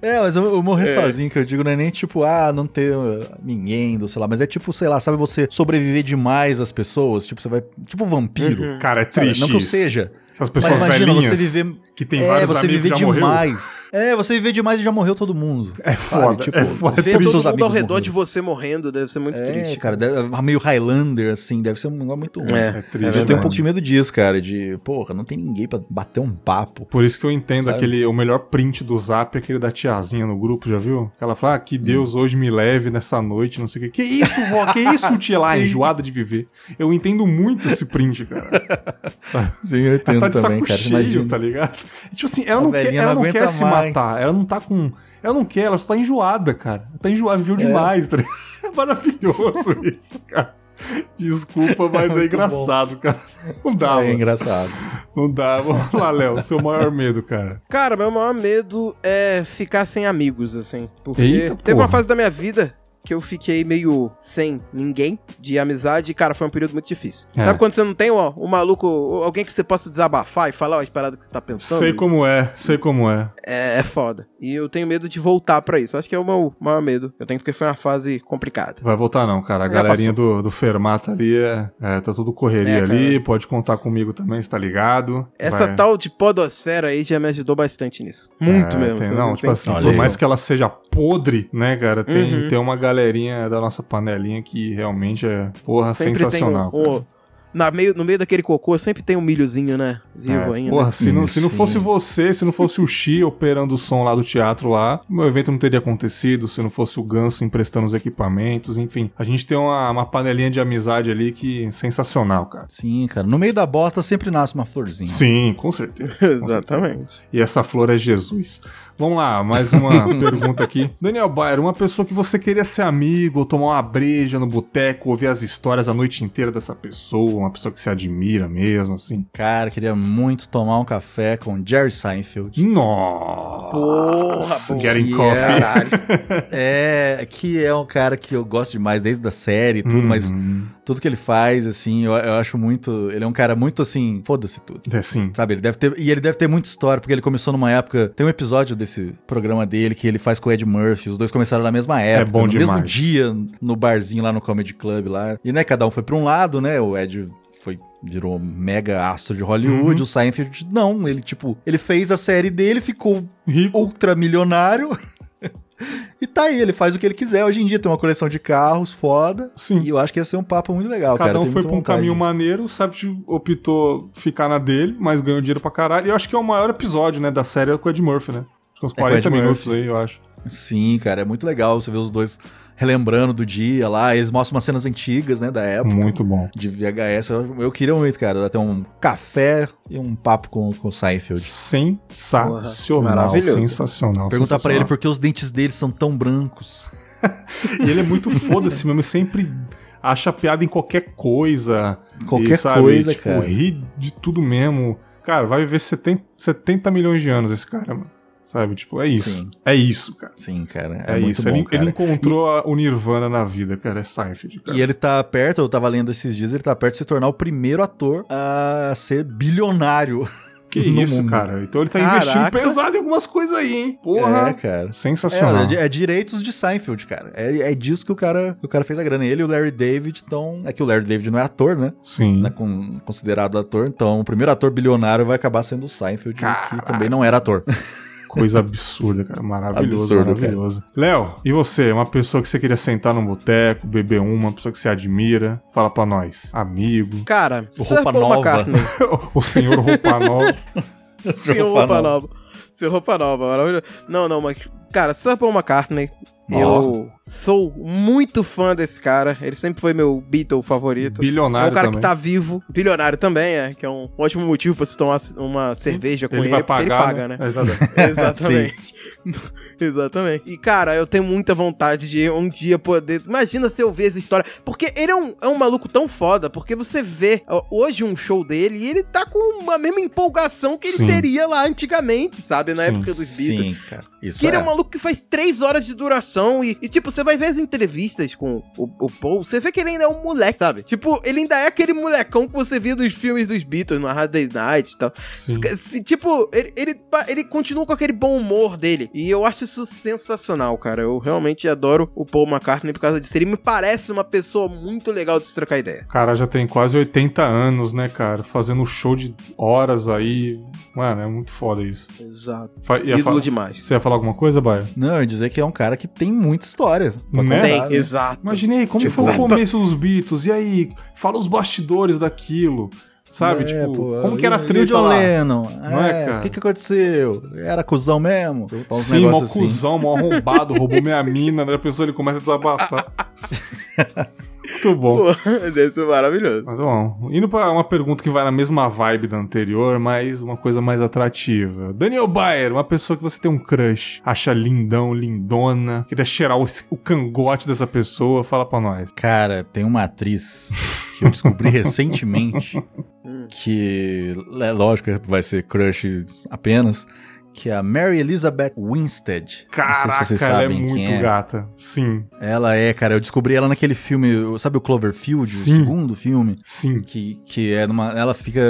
É, mas eu, eu morrer sozinho, que eu digo, não é nem tipo, ah, não ter uh, ninguém, do, sei lá, mas é tipo, sei lá, sabe, você sobreviver demais às pessoas, tipo, você vai, tipo vampiro. Uhum. cara, é triste Não que eu seja, Essas pessoas mas imagina velhinhas você viver... que tem é, vários você amigos viver que já morreu. demais. É, você viver demais e já morreu todo mundo. É foda, Tipo, é foda. Ver todos todo mundo ao redor de você morrendo deve ser muito É, triste. cara, deve- meio Highlander, assim, deve ser um negócio muito ruim. É, É triste. eu tenho né? um pouco de medo disso, cara, de, porra, não tem ninguém pra bater um papo. Por isso que eu entendo Sabe? aquele. O melhor print do zap é aquele da tiazinha no grupo, já viu? Ela fala, ah, que Hum. Deus hoje me leve nessa noite, não sei o quê. Que isso, vó? Que isso, <laughs> tia lá, enjoada de viver. Eu entendo muito esse print, cara. <laughs> Sim, eu Ela entendo tá de também, saco cara. cheio, Imagina. tá ligado? E, tipo assim, ela A não quer, ela não não quer se matar. Ela não tá com. Ela não quer, ela só tá enjoada, cara. Ela tá enjoada, viu demais, tá ligado? <laughs> É maravilhoso <laughs> isso, cara. Desculpa, <laughs> mas é Muito engraçado, cara. Não dá, É mano. engraçado. Não dá. Vamos lá, Léo. Seu maior medo, cara. Cara, meu maior medo é ficar sem amigos, assim. Porque Eita, teve uma porra. fase da minha vida que eu fiquei meio sem ninguém de amizade e, cara, foi um período muito difícil. É. Sabe quando você não tem, ó, um maluco, alguém que você possa desabafar e falar ó, as paradas que você tá pensando? Sei como é, sei como é. É, é foda. E eu tenho medo de voltar pra isso. Acho que é o meu maior medo. Eu tenho porque foi uma fase complicada. Vai voltar não, cara. A Já galerinha do, do Fermata ali é, é, tá tudo correria É, ali. Pode contar comigo também, você tá ligado. Essa Vai- tal de podosfera aí já me ajudou bastante nisso. Muito É, mesmo. tem- não, tem tipo assim, por mais que ela seja podre, né, cara, tem, Uhum. tem uma galerinha da nossa panelinha que realmente é, porra, Sempre tem sensacional. um, cara. um- na meio, no meio daquele cocô sempre tem um milhozinho, né? Vivo É, ainda. Porra, se não, se não fosse você, se não fosse o Xi operando o som lá do teatro lá, meu evento não teria acontecido, se não fosse o Ganso emprestando os equipamentos, enfim. A gente tem uma, uma panelinha de amizade ali que é sensacional, cara. Sim, cara. No meio da bosta sempre nasce uma florzinha. Sim, com certeza. <laughs> Exatamente. E essa flor é Jesus. Vamos lá, mais uma <laughs> pergunta aqui. Daniel Bayer, uma pessoa que você queria ser amigo, tomar uma breja no boteco, ouvir as histórias a noite inteira dessa pessoa, uma pessoa que se admira mesmo, assim. Cara, queria muito tomar um café com Jerry Seinfeld. Nossa! Porra, porra. Getting Que coffee. É, que é um cara que eu gosto demais desde a série e tudo, mas Uhum. tudo que ele faz, assim, eu, eu acho muito. Ele é um cara muito assim, foda-se tudo. É sim. Sabe, ele deve ter. E ele deve ter muita história, porque ele começou numa época. Tem um episódio desse programa dele que ele faz com o Ed Murphy. Os dois começaram na mesma época. bom no mesmo demais. dia, no barzinho lá no Comedy Club lá. E né, cada um foi pra um lado, né? O Ed. Virou mega astro de Hollywood, Uhum. o Seinfeld não, ele tipo, ele fez a série dele, ficou Rico. ultra milionário. <laughs> e tá aí, ele faz o que ele quiser. Hoje em dia tem uma coleção de carros foda. Sim. E eu acho que ia ser um papo muito legal, Cada cara. um foi pra um caminho maneiro, o Savage optou ficar na dele, mas ganhou dinheiro pra caralho. E eu acho que é o maior episódio, né, da série é com o Ed Murphy, né? Acho que uns É, com o 40 Ed minutos Murphy. aí, eu acho. Sim, cara, é muito legal você ver os dois relembrando do dia lá. Eles mostram umas cenas antigas, né, da época. Muito bom. De VHS. Eu, eu queria muito, cara, até um café e um papo com, com o Seinfeld. Sensacional. Maravilhoso. Sensacional. Perguntar pra ele por que os dentes dele são tão brancos. <laughs> E ele é muito foda-se mesmo, ele sempre acha piada em qualquer coisa. Qualquer e, sabe, coisa, tipo, cara. ri de tudo mesmo. Cara, vai viver 70, 70 milhões de anos esse cara, mano. Sabe, tipo, é isso. Sim. É isso, cara. Sim, cara. É, É, muito isso. bom, ele, cara. ele encontrou a- o Nirvana na vida, cara. É Seinfeld, cara. E ele tá perto, eu tava lendo esses dias, ele tá perto de se tornar o primeiro ator a ser bilionário. Que <laughs> no isso, mundo. cara. Então ele tá Caraca. investindo pesado em algumas coisas aí, hein? Porra. É, cara. Sensacional. É, é, é direitos de Seinfeld, cara. É, é disso que o cara, o cara fez a grana. Ele e o Larry David estão. É que o Larry David não é ator, né? Sim. Não é com- considerado ator. Então, o primeiro ator bilionário vai acabar sendo o Seinfeld, Caraca. que também não era ator. <laughs> Coisa absurda, cara. Maravilhoso, Absurdo, maravilhoso. Léo, e você? Uma pessoa que você queria sentar num boteco, beber uma, uma pessoa que você admira? Fala pra nós. Amigo. Cara, O Roupa Paul Nova. <laughs> O senhor roupa nova. <laughs> Seu roupa nova. Seu roupa nova, maravilhoso. Não, não, mas. Cara, Sir Paul McCartney. Nossa. Eu sou muito fã desse cara. Ele sempre foi meu Beatle favorito. É Bilionário um cara também. que tá vivo, bilionário também, é, que é um ótimo motivo pra se tomar uma cerveja com ele ele, vai pagar, ele paga, né? É verdade. Exatamente. <laughs> <laughs> Exatamente. E, cara, eu tenho muita vontade de um dia poder. Imagina se eu ver essa história. Porque ele é um, é um maluco tão foda, porque você vê hoje um show dele e ele tá com a mesma empolgação que ele Sim. teria lá antigamente, sabe? Na Sim. época dos Beatles. Sim, cara. Isso Que ele é é. um maluco que faz três horas de duração e, e, tipo, você vai ver as entrevistas com o, o Paul, você vê que ele ainda é um moleque, sabe? Tipo, ele ainda é aquele molecão que você via dos filmes dos Beatles, no Hard Day Night e tal. Sim. Tipo, ele, ele, ele continua com aquele bom humor dele. E eu acho isso sensacional, cara. Eu realmente adoro o Paul McCartney por causa disso. Ele me parece uma pessoa muito legal de se trocar ideia. Cara já tem quase 80 anos, né, cara? Fazendo show de horas aí. Mano, é muito foda isso. Exato. Fa- Ídolo demais. Você ia falar alguma coisa, Baia? Não, eu ia dizer que é um cara que tem muita história. Né? contar, Tem, né? exato. Imaginei como Tipo, foi o exato. começo dos Beatles. E aí, fala os bastidores daquilo. Sabe? É, tipo, pô, como que era a o treta John lá? Lennon? Não é, É, cara? O que que aconteceu? Era cuzão mesmo? Sim, mó assim. cuzão, mó arrombado, roubou minha mina, né? A pessoa ele começa a desabafar. <laughs> Muito bom. <laughs> Deve ser maravilhoso. Mas bom, indo pra uma pergunta que vai na mesma vibe da anterior, mas uma coisa mais atrativa. Daniel Bayer, uma pessoa que você tem um crush, acha lindão, lindona, queria cheirar o, o cangote dessa pessoa, fala pra nós. Cara, tem uma atriz que eu descobri <laughs> recentemente que, é lógico, que vai ser crush apenas, que é a Mary Elizabeth Winstead. Não sei Caraca, se vocês ela é muito quem é. gata. Sim, Ela é, cara, eu descobri ela naquele filme, sabe o Cloverfield, Sim. o segundo filme? sim. Que, que é numa. Ela fica.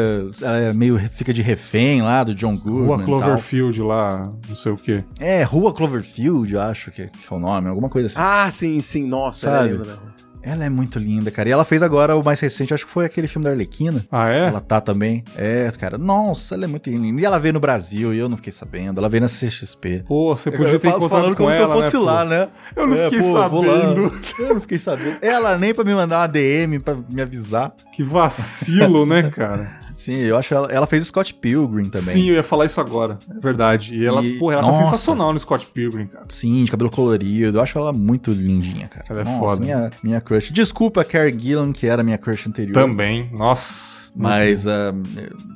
Ela é meio. fica de refém lá do John Goodman. Rua e tal. Cloverfield lá, não sei o quê. É, Rua Cloverfield, eu acho que, que é o nome, alguma coisa assim. Ah, sim, sim. Nossa, Sabe? é lindo, né? Ela é muito linda, cara. E ela fez agora o mais recente, acho que foi aquele filme da Arlequina. Ah, é? Ela tá também. É, cara. Nossa, ela é muito linda. E ela veio no Brasil e eu não fiquei sabendo. Ela veio na CXP. Pô, você podia Eu ter falo- falando com como ela, se eu fosse né, pô? lá, né? Eu não fiquei vou lá. sabendo. Eu não fiquei sabendo. Ela nem pra me mandar uma DM pra me avisar. Que vacilo, né, cara? Sim, eu acho ela, ela fez o Scott Pilgrim também. Sim, eu ia falar isso agora. É verdade. E ela, E- porra, ela Nossa. tá sensacional no Scott Pilgrim, cara. Sim, de cabelo colorido. Eu acho ela muito lindinha, cara. Ela é Nossa, foda. Minha, minha crush. Desculpa Carrie Gillan, que era minha crush anterior. Também. Nossa. Mas a,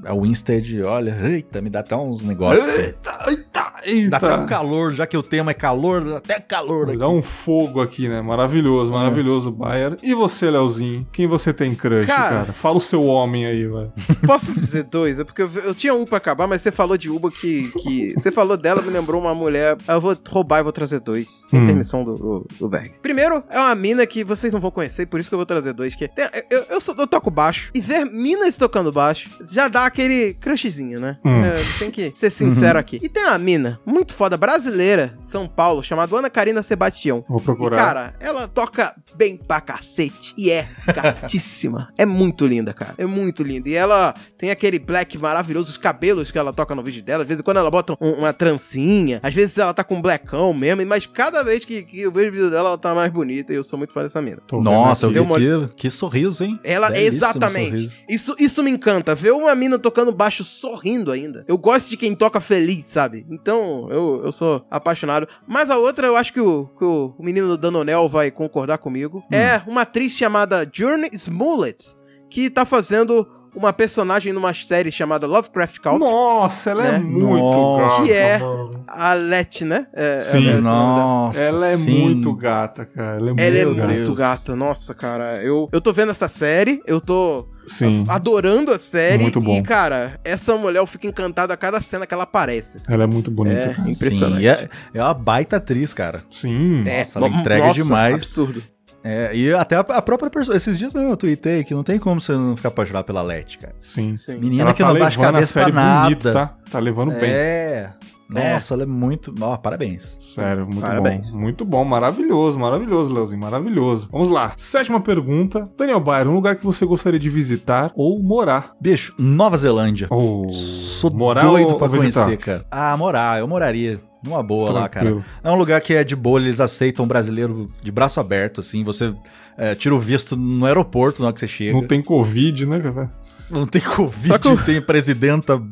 a Winstead, olha, eita, me dá até uns negócios. Eita, eita, Dá eita. até um calor, já que o tema é calor, dá até calor aqui. Dá um fogo aqui, né? Maravilhoso, É. maravilhoso, Bayer. E você, Leozinho? Quem você tem crush, cara? Cara. Fala o seu homem aí, vai. <laughs> Posso dizer dois? É porque eu, eu tinha um pra acabar, mas você falou de Uba que, que. <laughs> Você falou dela, me lembrou uma mulher. Eu vou roubar e vou trazer dois, sem Hum. permissão do, do, do Bergs. Primeiro, é uma mina que vocês não vão conhecer, por isso que eu vou trazer dois. Que tem- eu, eu, sou- eu toco baixo. E ver minas tocando baixo já dá aquele crushzinho, né? Hum. É, tem que ser sincero aqui. E tem uma mina muito foda, brasileira, de São Paulo, chamada Ana Karina Sebastião. Vou E, procurar. cara, ela toca bem pra cacete. E é gatíssima. <laughs> é muito linda, cara. É muito linda. E ela tem aquele black maravilhoso, os cabelos que ela toca no vídeo dela. Às vezes, quando ela bota um- uma trancinha, às vezes ela tá com um blackão mesmo. Mas cada vez que, que eu vejo o vídeo dela, ela tá mais bonita. E eu sou muito fã dessa mina. Tô Nossa, eu vi Deu uma- que, que sorriso, hein? Ela, Belíssimo exatamente. sorriso. Isso, isso me encanta. Ver uma mina tocando baixo sorrindo ainda. Eu gosto de quem toca feliz, sabe? Então, eu, eu sou apaixonado. Mas a outra, eu acho que o, que o, menino do Danonel vai concordar comigo. Hum. É uma atriz chamada Journey Smollett, que tá fazendo uma personagem numa série chamada Lovecraft Country. Nossa, ela é né? muito Nossa. gata. Que é- mano. A Letty, né? É, Sim, é nome dela. Nossa, Ela é sim. muito gata, cara. Ela é Ela é muito gata. muito Deus. gata. Nossa, cara. Eu, eu tô vendo essa série, eu tô Sim. adorando a série. Muito bom. E, cara, essa mulher eu fico encantado a cada cena que ela aparece. assim. Ela é muito bonita. É. cara. Impressionante. Sim, é, é uma baita atriz, cara. Sim. Nossa, ela entrega demais. Absurdo. É, e até a, a própria pessoa. Esses dias mesmo eu tuitei que não tem como você não ficar apaixonado pela Letty, cara. Sim. Sim. Menina Ela que tá não baixa levando a cabeça pra série nada. bonito, tá? Tá levando bem. É. Nossa, ela é muito. Ó, parabéns. Sério, muito Parabéns. bom. Muito bom, maravilhoso, maravilhoso, Leozinho, maravilhoso. Vamos lá. Sétima pergunta. Daniel Bayer, um lugar que você gostaria de visitar ou morar? Bicho, Nova Zelândia. Ou Sou morar doido ou pra visitar? conhecer, cara. Ah, morar, eu moraria. Numa boa lá, cara. Tranquilo. É um lugar que é de boa, eles aceitam brasileiro de braço aberto, assim. Você é, tira o visto no aeroporto na hora que você chega. Não tem Covid, né, cara? Não tem Covid, Só que tem presidenta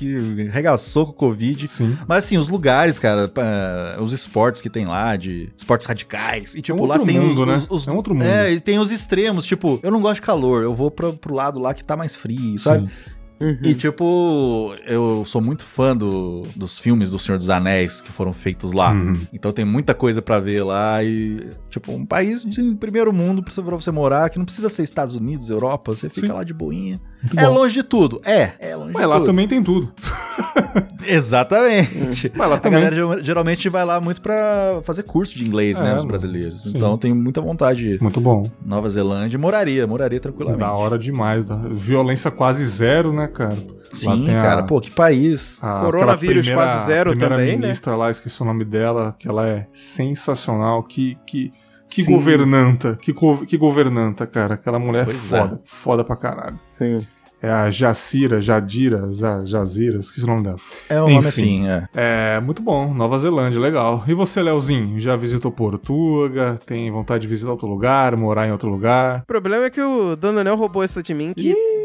que regaçou com o Covid. Sim. Mas assim, os lugares, cara, os esportes que tem lá, de esportes radicais. E tipo, um lá outro tem mundo, os, né? os- os- É um outro mundo. É, e tem os extremos, tipo, eu não gosto de calor, eu vou pra, pro lado lá que tá mais frio, sabe? Sim. E tipo, eu sou muito fã do- dos filmes do Senhor dos Anéis que foram feitos lá. Uhum. Então tem muita coisa pra ver lá e, tipo, um país de primeiro mundo pra você morar, que não precisa ser Estados Unidos, Europa, você fica Sim. lá de boinha. Muito É bom. longe de tudo. É, é longe Mas de lá tudo. também tem tudo. <laughs> Exatamente. Mas lá A também. galera ger- geralmente vai lá muito pra fazer curso de inglês, É, né, os brasileiros. Sim. Então tem muita vontade. Muito bom. Nova Zelândia, moraria, moraria tranquilamente. Da hora demais. da- Violência quase zero, né, cara? Sim, tem a- cara, pô, que país. a- Coronavírus aquela quase zero primeira também, né? ministra lá, esqueci o nome dela, que ela é sensacional. Que, que, que Sim. governanta. Que, que governanta, cara. Aquela mulher Pois foda. Foda pra caralho. Sim. É a Jacira, Jadira, Jazira, esqueci o nome dela. É um nome Enfim. assim, é. É, muito bom. Nova Zelândia, legal. E você, Leozinho? Já visitou Portuga? Tem vontade de visitar outro lugar? Morar em outro lugar? O problema é que o Danonel roubou essa de mim, que o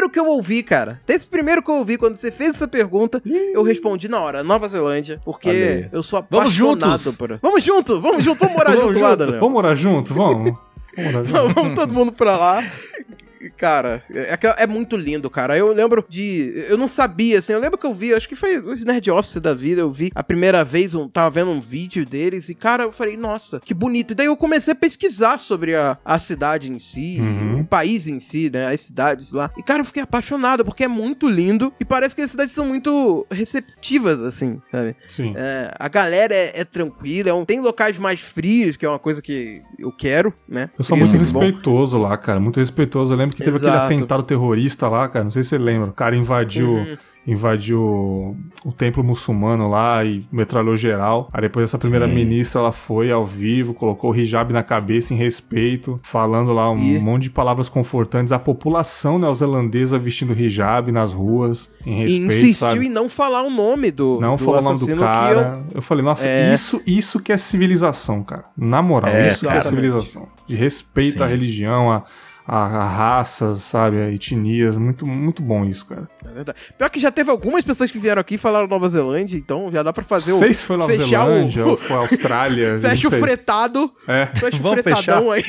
primeiro que eu ouvi, cara, desde o primeiro que eu ouvi, quando você fez essa pergunta, eu respondi na hora, Nova Zelândia, porque aí. eu sou Vamos apaixonado juntos! por... Vamos junto, vamos junto, vamos morar Vamos junto lá, junto. Danonel. Vamos morar junto? Vamos. Vamos morar junto. Vamos todo mundo pra lá. Cara, é, aquela- é muito lindo, cara. Eu lembro de. Eu não sabia, assim. Eu lembro que eu vi, acho que foi os Nerd Office da vida. Eu vi a primeira vez, um, tava vendo um vídeo deles. E, cara, eu falei, nossa, que bonito. E daí eu comecei a pesquisar sobre a, a cidade em si, Uhum. o país em si, né? As cidades lá. E, cara, eu fiquei apaixonado, porque é muito lindo. E parece que as cidades são muito receptivas, assim, sabe? Sim. É, a galera é, é tranquila. é um- tem locais mais frios, que é uma coisa que eu quero, né? Eu sou muito é sempre bom. respeitoso lá, cara. Muito respeitoso. Eu lembro que teve aquele Exato. atentado terrorista lá, cara. Não sei se você lembra. O cara invadiu, Uhum. invadiu o templo muçulmano lá e metralhou geral. Aí depois essa primeira Sim. ministra, ela foi ao vivo, colocou o hijab na cabeça em respeito, falando lá um E- monte de palavras confortantes. A população neozelandesa vestindo hijab nas ruas, em E respeito, insistiu sabe? em não falar o nome do, Não do o nome do cara. Eu... falei, nossa, É. isso, isso que é civilização, cara. Na moral, É, isso que é civilização. De respeito Sim. à religião, à, à, à raça, sabe, a etnias. Muito, muito bom isso, cara. É verdade. Pior que já teve algumas pessoas que vieram aqui e falaram Nova Zelândia, então já dá pra fazer Não o... sei se foi Nova fechar o- Zelândia ou <laughs> foi Austrália. Fecha o não sei. fretado, É, fecha o Vamos fretadão aí.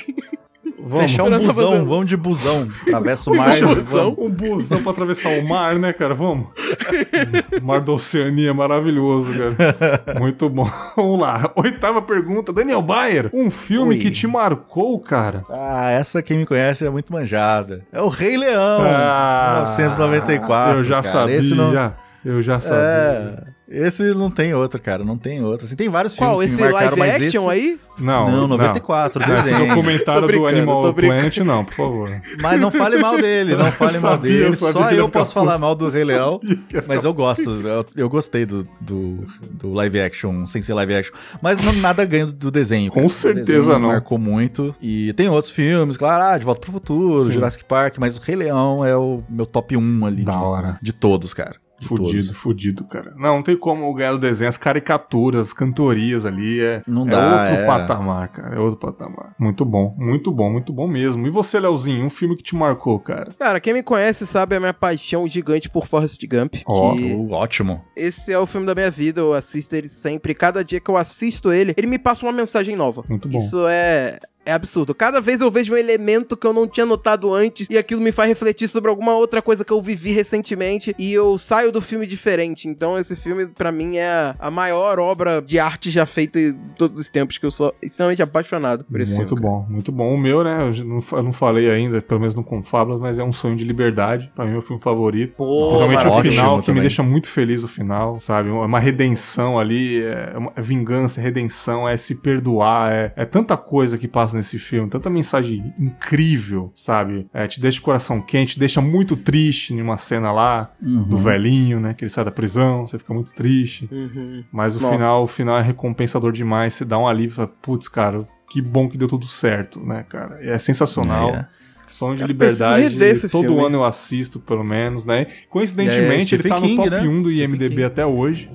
Vamos. Fechar um busão, Zelândia. vamos de busão. Atravessa o mar. Busão. vamos. Um busão pra atravessar o mar, né, cara? Vamos. <laughs> O mar da Oceania, maravilhoso, cara. Muito bom. Vamos lá. Oitava pergunta. Daniel Bayer, um filme Oi. que te marcou, cara. Ah, essa quem me conhece é muito manjada. É o Rei Leão, Ah, 1994. Eu já cara. sabia. Esse não, Eu já sabia. é, esse não tem outro, cara, não tem outro. Assim, tem vários Qual, filmes esse que me marcaram, live mas action esse... aí? Não, Não, 94, Não, esse desenho. documentário do Animal. Planet, não, por favor. Mas não fale mal dele, não <laughs> fale mal eu dele. sabia Só eu posso falar mal do Rei Leão. Mas eu gosto, eu, eu gostei do, do, do live action, sem ser live action. Mas não, nada ganha do, desenho. Com cara. Certeza desenho não. Marcou muito. E tem outros filmes, claro, ah, De Volta pro Futuro, Sim. Jurassic Park, mas o Rei Leão é o meu top 1 ali Da de, hora. de todos, cara. Fudido, todos. fudido, cara. Não, não tem como ganhar do desenho. As caricaturas, as cantorias ali, é, Não é dá, outro é. patamar, cara. É outro patamar. Muito bom, muito bom, muito bom mesmo. E você, Leozinho, um filme que te marcou, cara? Cara, quem me conhece sabe a minha paixão gigante por Forrest Gump. Ó, Oh, ótimo. esse é o filme da minha vida, eu assisto ele sempre. Cada dia que eu assisto ele, ele me passa uma mensagem nova. Muito bom. Isso é. É absurdo. Cada vez eu vejo um elemento que eu não tinha notado antes e aquilo me faz refletir sobre alguma outra coisa que eu vivi recentemente e eu saio do filme diferente. Então esse filme, pra mim, é a- maior obra de arte já feita em todos os tempos, que eu sou extremamente apaixonado por esse Muito filme. bom, muito bom. O meu, né, eu não, eu não falei ainda, pelo menos no Confablas, mas é um sonho de liberdade. Pra mim, é o filme favorito. Pô, Principalmente o final, que me também. deixa muito feliz o final, sabe? É uma redenção ali, é uma vingança, é redenção, é se perdoar, é, é tanta coisa que passa nesse filme, tanta mensagem incrível, sabe? É, te deixa o coração quente, te deixa muito triste em uma cena lá, do Uhum. velhinho, né? Que ele sai da prisão, você fica muito triste. Uhum. Mas o Nossa. final, o final é recompensador demais, você dá um alívio, fala, putz, cara, que bom que deu tudo certo, né, cara? É sensacional. É. Sonho de preciso Liberdade, todo filme. ano eu assisto, pelo menos, né? Coincidentemente, É, ele tá no top né? 1 do Stephen IMDB King. até hoje.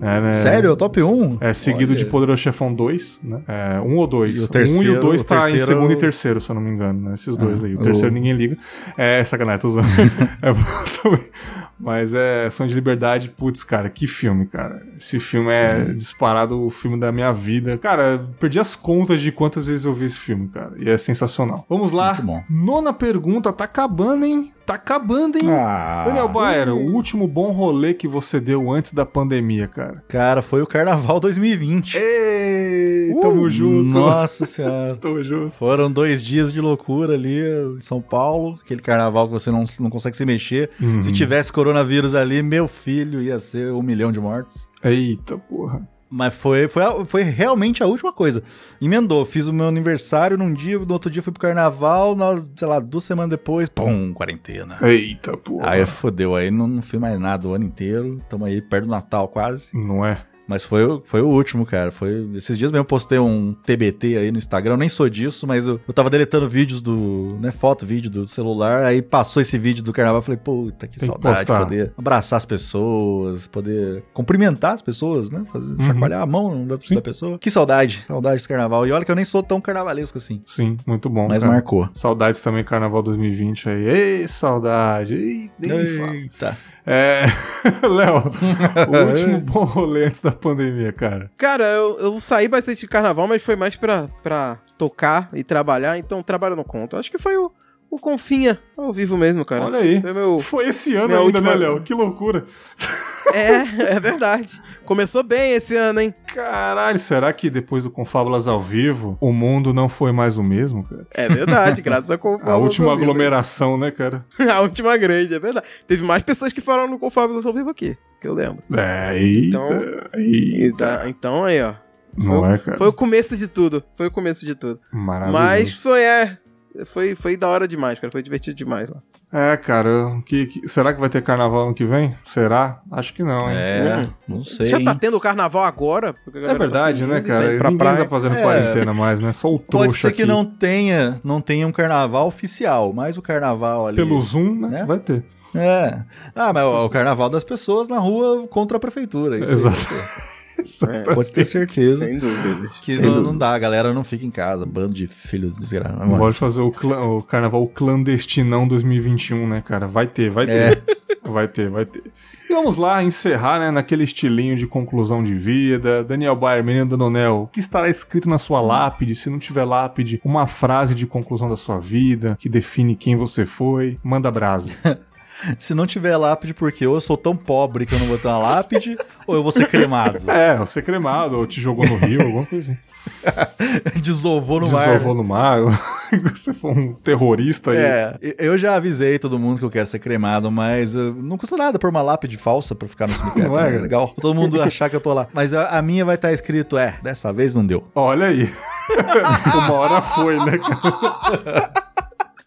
É, né? Sério? Top 1? É seguido Olha. de Poderoso Chefão 2, né? É, um ou dois. E o um e terceiro- o dois o tá em terceiro- segundo e terceiro, se eu não me engano, né? Esses dois Ah, aí. O o- terceiro ninguém liga. É, sacanagem, tô zoando. <laughs> é. Mas é Sonho de Liberdade, putz, cara, que filme, cara. Esse filme é disparado o filme da minha vida. Cara, perdi as contas de quantas vezes eu vi esse filme, cara. E é sensacional. Vamos lá. Bom. Nona pergunta, tá acabando, hein? Tá acabando, hein? Ah, Daniel Bayer, o último bom rolê que você deu antes da pandemia, cara. Cara, foi o Carnaval 2020. Ei, tamo junto. Nossa <laughs> senhora. Tamo junto. Foram dois dias de loucura ali em São Paulo. Aquele carnaval que você não, não consegue se mexer. Uhum. Se tivesse coronavírus ali, meu filho ia ser um milhão de mortos. Eita, porra. Mas foi, foi, a- foi realmente a última coisa. Emendou, fiz o meu aniversário num dia, no outro dia fui pro carnaval, nós, sei lá, duas semanas depois, pum, quarentena. Eita, porra. Aí fodeu, aí não, não fiz mais nada o ano inteiro. Tamo aí perto do Natal quase. Não é? Mas foi, o- foi o último, cara. Foi esses dias mesmo eu postei um TBT aí no Instagram. Eu nem sou disso, mas eu, eu tava deletando vídeos do, né, foto, vídeo do celular. Aí passou esse vídeo do carnaval, eu falei, puta, que Tem que saudade de postar. poder abraçar as pessoas, poder cumprimentar as pessoas, né? Fazer, Uhum. chacoalhar a mão da, da pessoa. Que saudade, saudade desse carnaval. E olha que eu nem sou tão carnavalesco assim. Sim, muito bom. Mas cara. marcou. Saudades também, Carnaval 2020 aí. Ei, saudade. Ei. Eita. É. <laughs> Léo, o último <laughs> bom rolê antes da pandemia, cara. Cara, eu, eu saí bastante de carnaval, mas foi mais pra, pra tocar e trabalhar, então trabalho não conta. Acho que foi o, o Confinha ao vivo mesmo, cara. Olha aí. Foi meu. Foi esse ano ainda, última- né, Léo? Que loucura. <laughs> É, é verdade. Começou bem esse ano, hein? Caralho, será que depois do Confábulas ao vivo, o mundo não foi mais o mesmo, cara? É verdade, <laughs> graças a A Confábulas última ao vivo. aglomeração, né, cara? <laughs> A última grande, é verdade. Teve mais pessoas que falaram no Confábulas ao vivo aqui, que eu lembro. É, eita, Então- eita. Então, então aí, ó. Não foi, é, cara? Foi o começo de tudo. Foi o começo de tudo. Maravilhoso. Mas foi, é. Foi, foi da hora demais, cara. Foi divertido demais lá. É, cara, que, que- será que vai ter carnaval ano que vem? Será? Acho que não, hein? É, Hum. não sei. Já tá hein? tendo carnaval agora? É tá verdade, né, fugindo, cara? tá pra Ninguém praia. tá fazendo É. quarentena mais, né? Só o Pode trouxa ser que aqui. não tenha, não tenha um carnaval oficial, mas o carnaval ali. Pelo Zoom, né? né? Vai ter. É. Ah, mas o, o carnaval das pessoas na rua contra a prefeitura. Isso aí. Exato. Pode ter certeza. Sem dúvidas. Que Sem não, dúvida. não dá, a galera não fica em casa, bando de filhos desgraçados. Pode fazer o, clã- o carnaval clandestinão 2021, né, cara? Vai ter, vai É. ter. <laughs> Vai ter, vai ter. E vamos lá encerrar, né, naquele estilinho de conclusão de vida. Daniel Bayer, menino do Nonel, o que estará escrito na sua lápide? Se não tiver lápide, uma frase de conclusão da sua vida que define quem você foi. Manda brasa. <laughs> <laughs> Se não tiver lápide, porque ou eu sou tão pobre que eu não vou ter uma lápide, <laughs> ou eu vou ser cremado. É, você cremado, ou te jogou no rio, alguma coisa assim. <laughs> Desovou no mar. Desovou no mar, você foi um terrorista aí. É, eu já avisei todo mundo que eu quero ser cremado, mas uh, não custa nada pôr uma lápide falsa pra ficar no cemitério. Não é, né? legal. Todo mundo achar que eu tô lá. Mas a, a minha vai estar escrito, é, dessa vez não deu. Olha aí. Uma hora foi, né,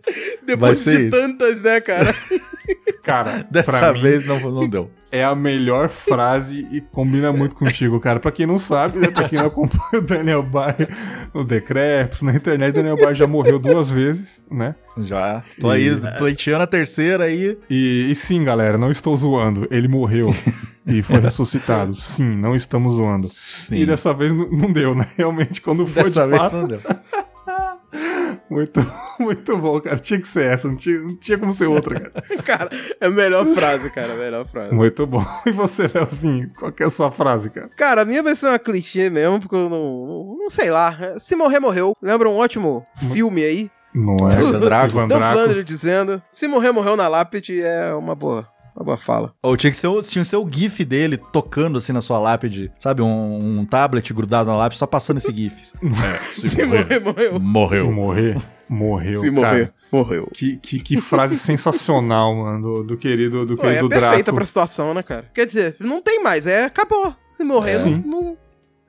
<laughs> Depois de isso. tantas, né, cara? <laughs> Cara, Dessa pra mim, vez não, não deu. é a melhor frase e combina muito contigo, cara. Pra quem não sabe, né, pra quem não acompanha o Daniel Bayer no Decrepes, na internet, o Daniel Bayer já morreu duas vezes, né? Já. Tô aí, pleiteando a terceira aí. E, e sim, galera, não estou zoando. Ele morreu e foi ressuscitado. Sim, não estamos zoando. Sim. E dessa vez não, não deu, né? Realmente, quando foi Dessa de vez fato, não deu. Muito, <laughs> muito bom, cara. Tinha que ser essa, não tinha, não tinha como ser outra, cara. <laughs> cara, é a melhor frase, cara. A melhor frase. Muito bom. <laughs> E você, Leozinho, qual que é a sua frase, cara? Cara, a minha vai ser uma clichê mesmo, porque eu não, não, não sei lá. Se morrer, morreu. Lembra um ótimo filme aí? Não é? Ivan Drago. Ivan Dan Draco. Flandre dizendo: Se morrer, morreu na lápide é uma boa, uma boa fala. Ou tinha que, ser o, tinha que ser o GIF dele tocando assim na sua lápide, sabe? Um, um tablet grudado na lápide, só passando esse GIF. <laughs> É, Se morrer, morreu. Se Morreu. morrer, morreu. Se cara. morrer, morreu. Que, que, que frase sensacional, mano, do, do querido, do Pô, é querido perfeita Draco. pra situação, né, cara? Quer dizer, não tem mais, é, acabou. Se morrer, Sim. não, não-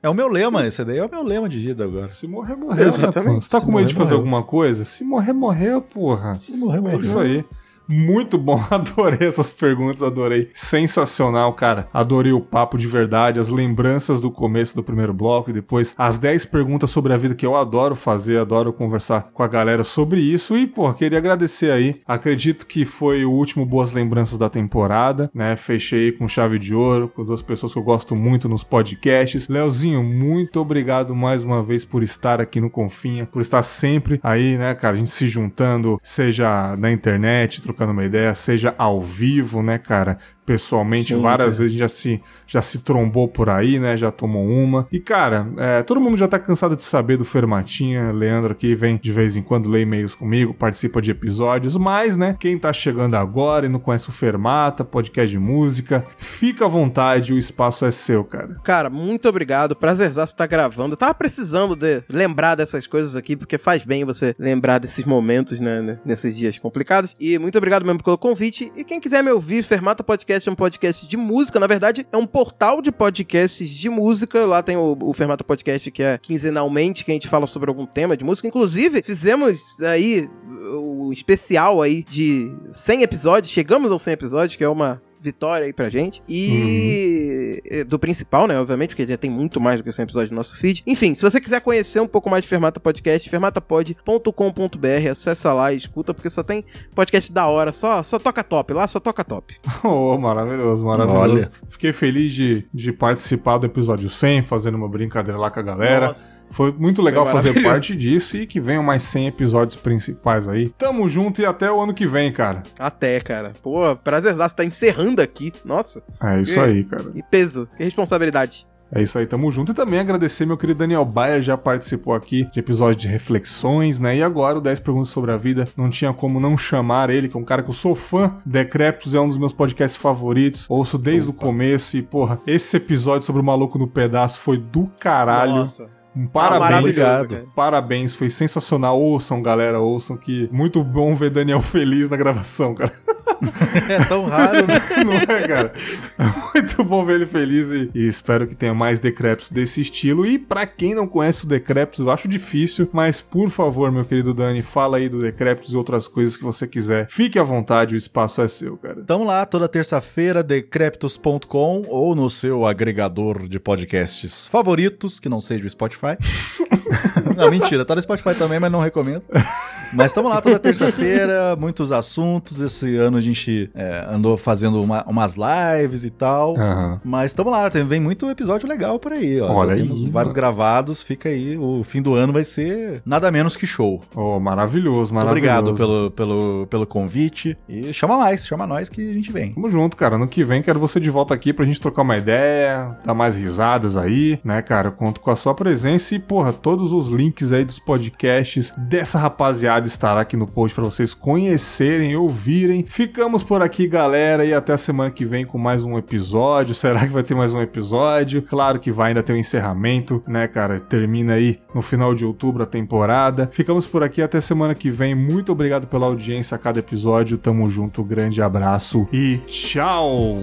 É o meu lema, esse daí é o meu lema de vida agora. Se morrer, morreu. Exatamente. Né? Você tá Se com medo de fazer morreu. alguma coisa? Se morrer, morreu, porra. Se morrer, É isso aí. Muito bom, <laughs> adorei essas perguntas, adorei. Sensacional, cara. Adorei o papo de verdade, as lembranças do começo do primeiro bloco e depois as 10 perguntas sobre a vida que eu adoro fazer, adoro conversar com a galera sobre isso. E, pô, queria agradecer aí. Acredito que foi o último Boas Lembranças da temporada, né? Fechei com chave de ouro, com duas pessoas que eu gosto muito nos podcasts. Leozinho, muito obrigado mais uma vez por estar aqui no Confinha, por estar sempre aí, né, cara? A gente se juntando, seja na internet, trocando uma ideia, seja ao vivo, né, cara? Pessoalmente, Sim, várias cara. vezes a gente já se, já se trombou por aí, né? Já tomou uma. E, cara, é, todo mundo já tá cansado de saber do Fermatinha. Leandro aqui vem de vez em quando ler e-mails comigo, participa de episódios. Mas, né, quem tá chegando agora e não conhece o Fermata, podcast de música, fica à vontade, o espaço é seu, cara. Cara, muito obrigado. Prazerzaço estar gravando. Eu tava precisando de lembrar dessas coisas aqui, porque faz bem você lembrar desses momentos, né, né, nesses dias complicados. E muito obrigado mesmo pelo convite. E quem quiser me ouvir, Fermata Podcast é um podcast de música. Na verdade, é um portal de podcasts de música. Lá tem o, o Fermata Podcast, que é quinzenalmente, que a gente fala sobre algum tema de música. Inclusive, fizemos aí o especial aí de 100 episódios. Chegamos aos 100 episódios, que é uma vitória aí pra gente. E eh, do principal, né, obviamente, porque já tem muito mais do que 100 episódios no nosso feed. Enfim, se você quiser conhecer um pouco mais de Fermata Podcast, fermatapod.com.br, acessa lá e escuta, porque só tem podcast da hora, só, só toca top, lá só toca top. <laughs> Oh, maravilhoso, maravilhoso. Olha. Fiquei feliz de, de participar do episódio 100, fazendo uma brincadeira lá com a galera. Nossa. Foi muito legal Foi fazer parte disso e que venham mais 100 episódios principais aí. Tamo junto e até o ano que vem, cara. Até, cara. Pô, prazerzaço, tá encerrando aqui. Nossa, É isso É. aí, cara. que peso, que responsabilidade. É isso aí, tamo junto. E também agradecer meu querido Daniel Baia, já participou aqui de episódios de reflexões, né? E agora o 10 Perguntas sobre a Vida, não tinha como não chamar ele, que é um cara que eu sou fã. Decréptos é um dos meus podcasts favoritos, ouço desde o começo e, porra, esse episódio sobre o Maluco no Pedaço foi do caralho. Nossa. Um Ah, parabéns. cara. Parabéns, foi sensacional. Ouçam, galera, ouçam que muito bom ver Daniel feliz na gravação, cara. <laughs> <laughs> é tão raro, né? <laughs> Não é, cara? É muito bom ver ele feliz e, e espero que tenha mais decrépitos desse estilo. E para quem não conhece o Decrépitos, eu acho difícil, mas por favor, meu querido Dani, fala aí do Decrépitos e outras coisas que você quiser. Fique à vontade, o espaço é seu, cara. Então lá, toda terça-feira, decrépitos.com ou no seu agregador de podcasts favoritos, que não seja o Spotify. <laughs> não, mentira, tá no Spotify também, mas não recomendo. Mas estamos lá toda terça-feira, muitos assuntos. Esse ano a gente é, andou fazendo uma, umas lives e tal. Aham. Mas estamos lá, tem, vem muito episódio legal por aí. Ó. Olha Já aí, Temos vários gravados, fica aí. O fim do ano vai ser nada menos que show. Oh, maravilhoso, Muito maravilhoso. obrigado pelo, pelo, pelo convite. E chama mais, chama nós que a gente vem. Tamo junto, cara. Ano que vem quero você de volta aqui pra gente trocar uma ideia, dar mais risadas aí, né, cara? Conto com a sua presença e, porra, todos os links aí dos podcasts dessa rapaziada estará aqui no post pra vocês conhecerem ouvirem. Ficamos por aqui, galera, e até semana que vem com mais um episódio. <laughs> Será que vai ter mais um episódio? Claro que vai, ainda tem um encerramento, né, cara? Termina aí no final de outubro a temporada. Ficamos por aqui até semana que vem. Muito obrigado pela audiência a cada episódio. Tamo junto, grande abraço e tchau!